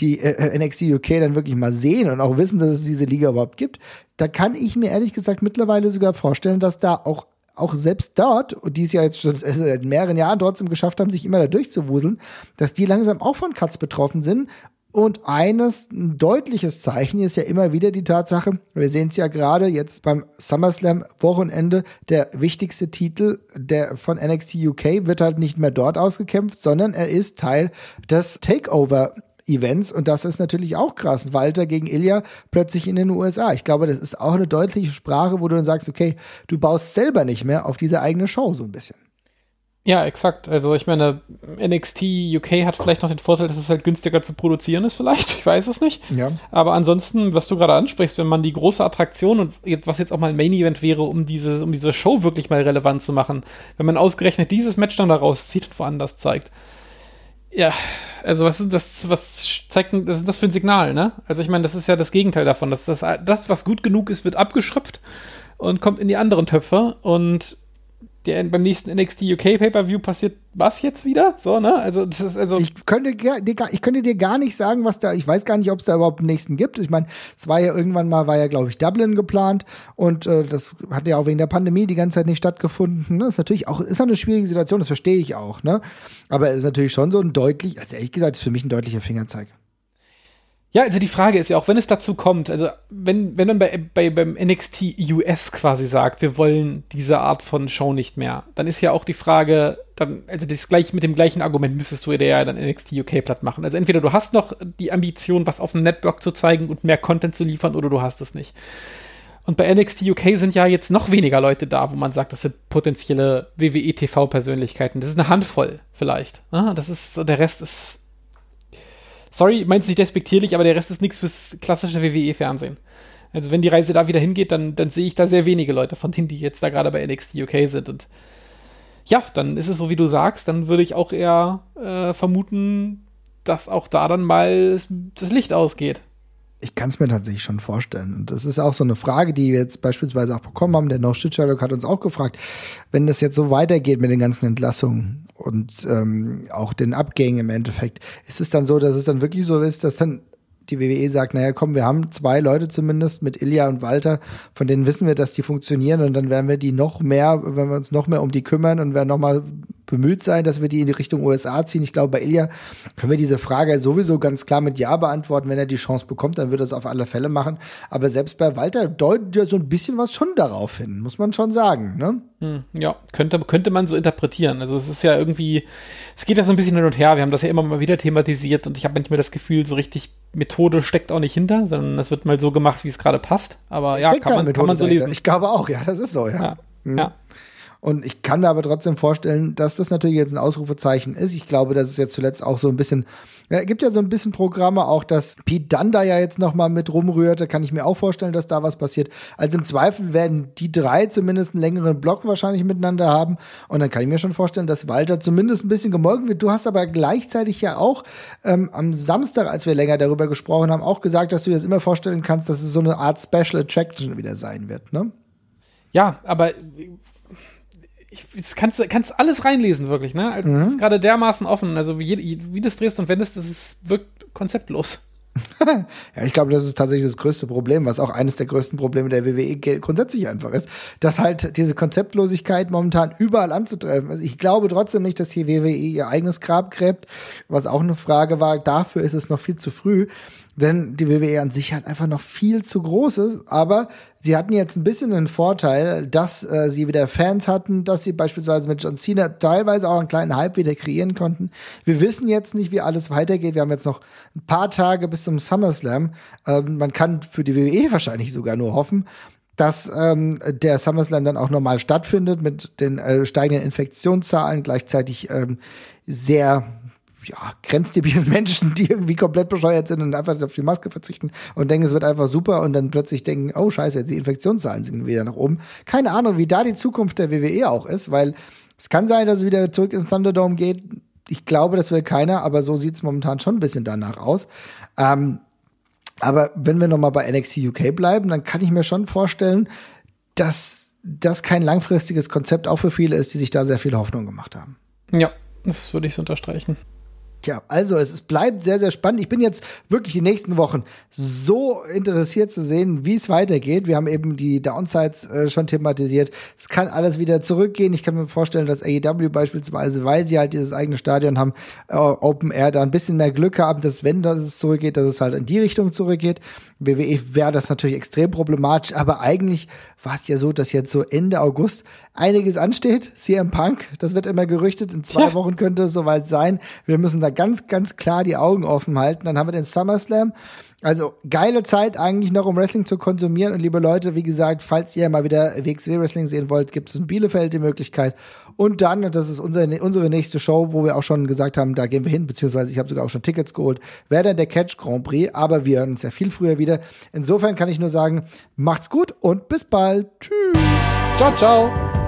die äh, NXT UK dann wirklich mal sehen und auch wissen, dass es diese Liga überhaupt gibt, da kann ich mir ehrlich gesagt mittlerweile sogar vorstellen, dass da auch auch selbst dort, und die es ja jetzt schon seit mehreren Jahren trotzdem geschafft haben, sich immer da durchzuwuseln, dass die langsam auch von Cuts betroffen sind. Und eines, ein deutliches Zeichen ist ja immer wieder die Tatsache, wir sehen es ja gerade jetzt beim SummerSlam Wochenende, der wichtigste Titel der von NXT UK wird halt nicht mehr dort ausgekämpft, sondern er ist Teil des Takeover Events und das ist natürlich auch krass. Walter gegen Ilya plötzlich in den USA. Ich glaube, das ist auch eine deutliche Sprache, wo du dann sagst, okay, du baust selber nicht mehr auf diese eigene Show so ein bisschen. Ja, exakt. Also ich meine, NXT UK hat vielleicht noch den Vorteil, dass es halt günstiger zu produzieren ist, vielleicht. Ich weiß es nicht. Ja. Aber ansonsten, was du gerade ansprichst, wenn man die große Attraktion und jetzt, was jetzt auch mal ein Main Event wäre, um diese, um diese Show wirklich mal relevant zu machen, wenn man ausgerechnet dieses Match dann daraus zieht und woanders zeigt. Ja, also was ist das, was zeigt das ist das für ein Signal, ne? Also ich meine, das ist ja das Gegenteil davon. dass das, das, was gut genug ist, wird abgeschröpft und kommt in die anderen Töpfe und der beim nächsten NXT UK Pay-Per-View passiert was jetzt wieder? So, ne? Also, das ist also. Ich könnte, ich könnte dir gar nicht sagen, was da, ich weiß gar nicht, ob es da überhaupt einen nächsten gibt. Ich meine, es war ja irgendwann mal, war ja, glaube ich, Dublin geplant und äh, das hat ja auch wegen der Pandemie die ganze Zeit nicht stattgefunden. Ne? Das ist natürlich auch, ist eine schwierige Situation, das verstehe ich auch, ne? Aber es ist natürlich schon so ein deutlich, also ehrlich gesagt, ist für mich ein deutlicher Fingerzeig. Ja, also die Frage ist ja auch, wenn es dazu kommt, also wenn, wenn man bei, bei, beim NXT US quasi sagt, wir wollen diese Art von Show nicht mehr, dann ist ja auch die Frage, dann, also das gleich mit dem gleichen Argument müsstest du ja dann NXT UK platt machen. Also entweder du hast noch die Ambition, was auf dem Network zu zeigen und mehr Content zu liefern, oder du hast es nicht. Und bei NXT UK sind ja jetzt noch weniger Leute da, wo man sagt, das sind potenzielle WWE TV-Persönlichkeiten. Das ist eine Handvoll vielleicht. Ah, das ist, der Rest ist sorry, meint es nicht despektierlich, aber der Rest ist nichts fürs klassische WWE-Fernsehen. Also wenn die Reise da wieder hingeht, dann, dann sehe ich da sehr wenige Leute von denen, die jetzt da gerade bei NXT UK sind. Und ja, dann ist es so, wie du sagst, dann würde ich auch eher äh, vermuten, dass auch da dann mal das Licht ausgeht. Ich kann es mir tatsächlich schon vorstellen. Und das ist auch so eine Frage, die wir jetzt beispielsweise auch bekommen haben. Der No Shit Sherlock hat uns auch gefragt, wenn das jetzt so weitergeht mit den ganzen Entlassungen und ähm, auch den Abgängen im Endeffekt, ist es dann so, dass es dann wirklich so ist, dass dann die WWE sagt, naja, komm, wir haben zwei Leute zumindest mit Ilya und Walter, von denen wissen wir, dass die funktionieren und dann werden wir die noch mehr, wenn wir uns noch mehr um die kümmern und werden noch mal bemüht sein, dass wir die in die Richtung USA ziehen. Ich glaube, bei Ilya können wir diese Frage sowieso ganz klar mit Ja beantworten. Wenn er die Chance bekommt, dann wird er es auf alle Fälle machen. Aber selbst bei Walter deutet ja so ein bisschen was schon darauf hin, muss man schon sagen. Ne? Hm, ja, könnte, könnte man so interpretieren. Also es ist ja irgendwie, es geht ja so ein bisschen hin und her. Wir haben das ja immer mal wieder thematisiert und ich habe manchmal das Gefühl, so richtig Methode steckt auch nicht hinter, sondern es wird mal so gemacht, wie es gerade passt. Aber ja, kann man, kann man so lesen. Ich glaube auch, ja, das ist so, ja. ja. Mhm. ja. Und ich kann mir aber trotzdem vorstellen, dass das natürlich jetzt ein Ausrufezeichen ist. Ich glaube, dass es jetzt zuletzt auch so ein bisschen, ja, gibt ja so ein bisschen Programme auch, dass Pete Dunn da ja jetzt noch mal mit rumrührt. Da kann ich mir auch vorstellen, dass da was passiert. Also im Zweifel werden die drei zumindest einen längeren Block wahrscheinlich miteinander haben. Und dann kann ich mir schon vorstellen, dass Walter zumindest ein bisschen gemolken wird. Du hast aber gleichzeitig ja auch ähm, am Samstag, als wir länger darüber gesprochen haben, auch gesagt, dass du dir das immer vorstellen kannst, dass es so eine Art Special Attraction wieder sein wird, ne? Ja, aber ich, das kannst du kannst alles reinlesen, wirklich, ne? Also, mhm. ist gerade dermaßen offen. Also, wie, wie das drehst und wendest, das ist, wirkt konzeptlos. ja, ich glaube, das ist tatsächlich das größte Problem, was auch eines der größten Probleme der WWE grundsätzlich einfach ist, dass halt diese Konzeptlosigkeit momentan überall anzutreffen ist. Ich glaube trotzdem nicht, dass die WWE ihr eigenes Grab gräbt, was auch eine Frage war. Dafür ist es noch viel zu früh. Denn die WWE an sich hat einfach noch viel zu groß ist, aber sie hatten jetzt ein bisschen den Vorteil, dass äh, sie wieder Fans hatten, dass sie beispielsweise mit John Cena teilweise auch einen kleinen Hype wieder kreieren konnten. Wir wissen jetzt nicht, wie alles weitergeht. Wir haben jetzt noch ein paar Tage bis zum SummerSlam. Ähm, man kann für die WWE wahrscheinlich sogar nur hoffen, dass ähm, der SummerSlam dann auch normal stattfindet mit den äh, steigenden Infektionszahlen, gleichzeitig ähm, sehr ja, grenzdebilen Menschen, die irgendwie komplett bescheuert sind und einfach auf die Maske verzichten und denken, es wird einfach super und dann plötzlich denken, oh scheiße, die Infektionszahlen sind wieder nach oben. Keine Ahnung, wie da die Zukunft der WWE auch ist, weil es kann sein, dass es wieder zurück ins Thunderdome geht. Ich glaube, das will keiner, aber so sieht es momentan schon ein bisschen danach aus. Ähm, aber wenn wir nochmal bei NXT UK bleiben, dann kann ich mir schon vorstellen, dass das kein langfristiges Konzept auch für viele ist, die sich da sehr viel Hoffnung gemacht haben. Ja, das würde ich so unterstreichen. Tja, also es bleibt sehr, sehr spannend. Ich bin jetzt wirklich die nächsten Wochen so interessiert zu sehen, wie es weitergeht. Wir haben eben die Downsides äh, schon thematisiert. Es kann alles wieder zurückgehen. Ich kann mir vorstellen, dass AEW beispielsweise, weil sie halt dieses eigene Stadion haben, äh, Open Air, da ein bisschen mehr Glück haben, dass wenn das zurückgeht, dass es halt in die Richtung zurückgeht. WWE wäre das natürlich extrem problematisch, aber eigentlich war es ja so, dass jetzt so Ende August einiges ansteht. CM Punk, das wird immer gerüchtet, in zwei ja. Wochen könnte es soweit sein. Wir müssen da ganz, ganz klar die Augen offen halten. Dann haben wir den SummerSlam. Also geile Zeit eigentlich noch, um Wrestling zu konsumieren. Und liebe Leute, wie gesagt, falls ihr mal wieder WXW Wrestling sehen wollt, gibt es in Bielefeld die Möglichkeit. Und dann, und das ist unsere, unsere nächste Show, wo wir auch schon gesagt haben, da gehen wir hin, beziehungsweise ich habe sogar auch schon Tickets geholt, wäre dann der Catch Grand Prix. Aber wir hören uns ja viel früher wieder. Insofern kann ich nur sagen, macht's gut und bis bald. Tschüss. Ciao, ciao.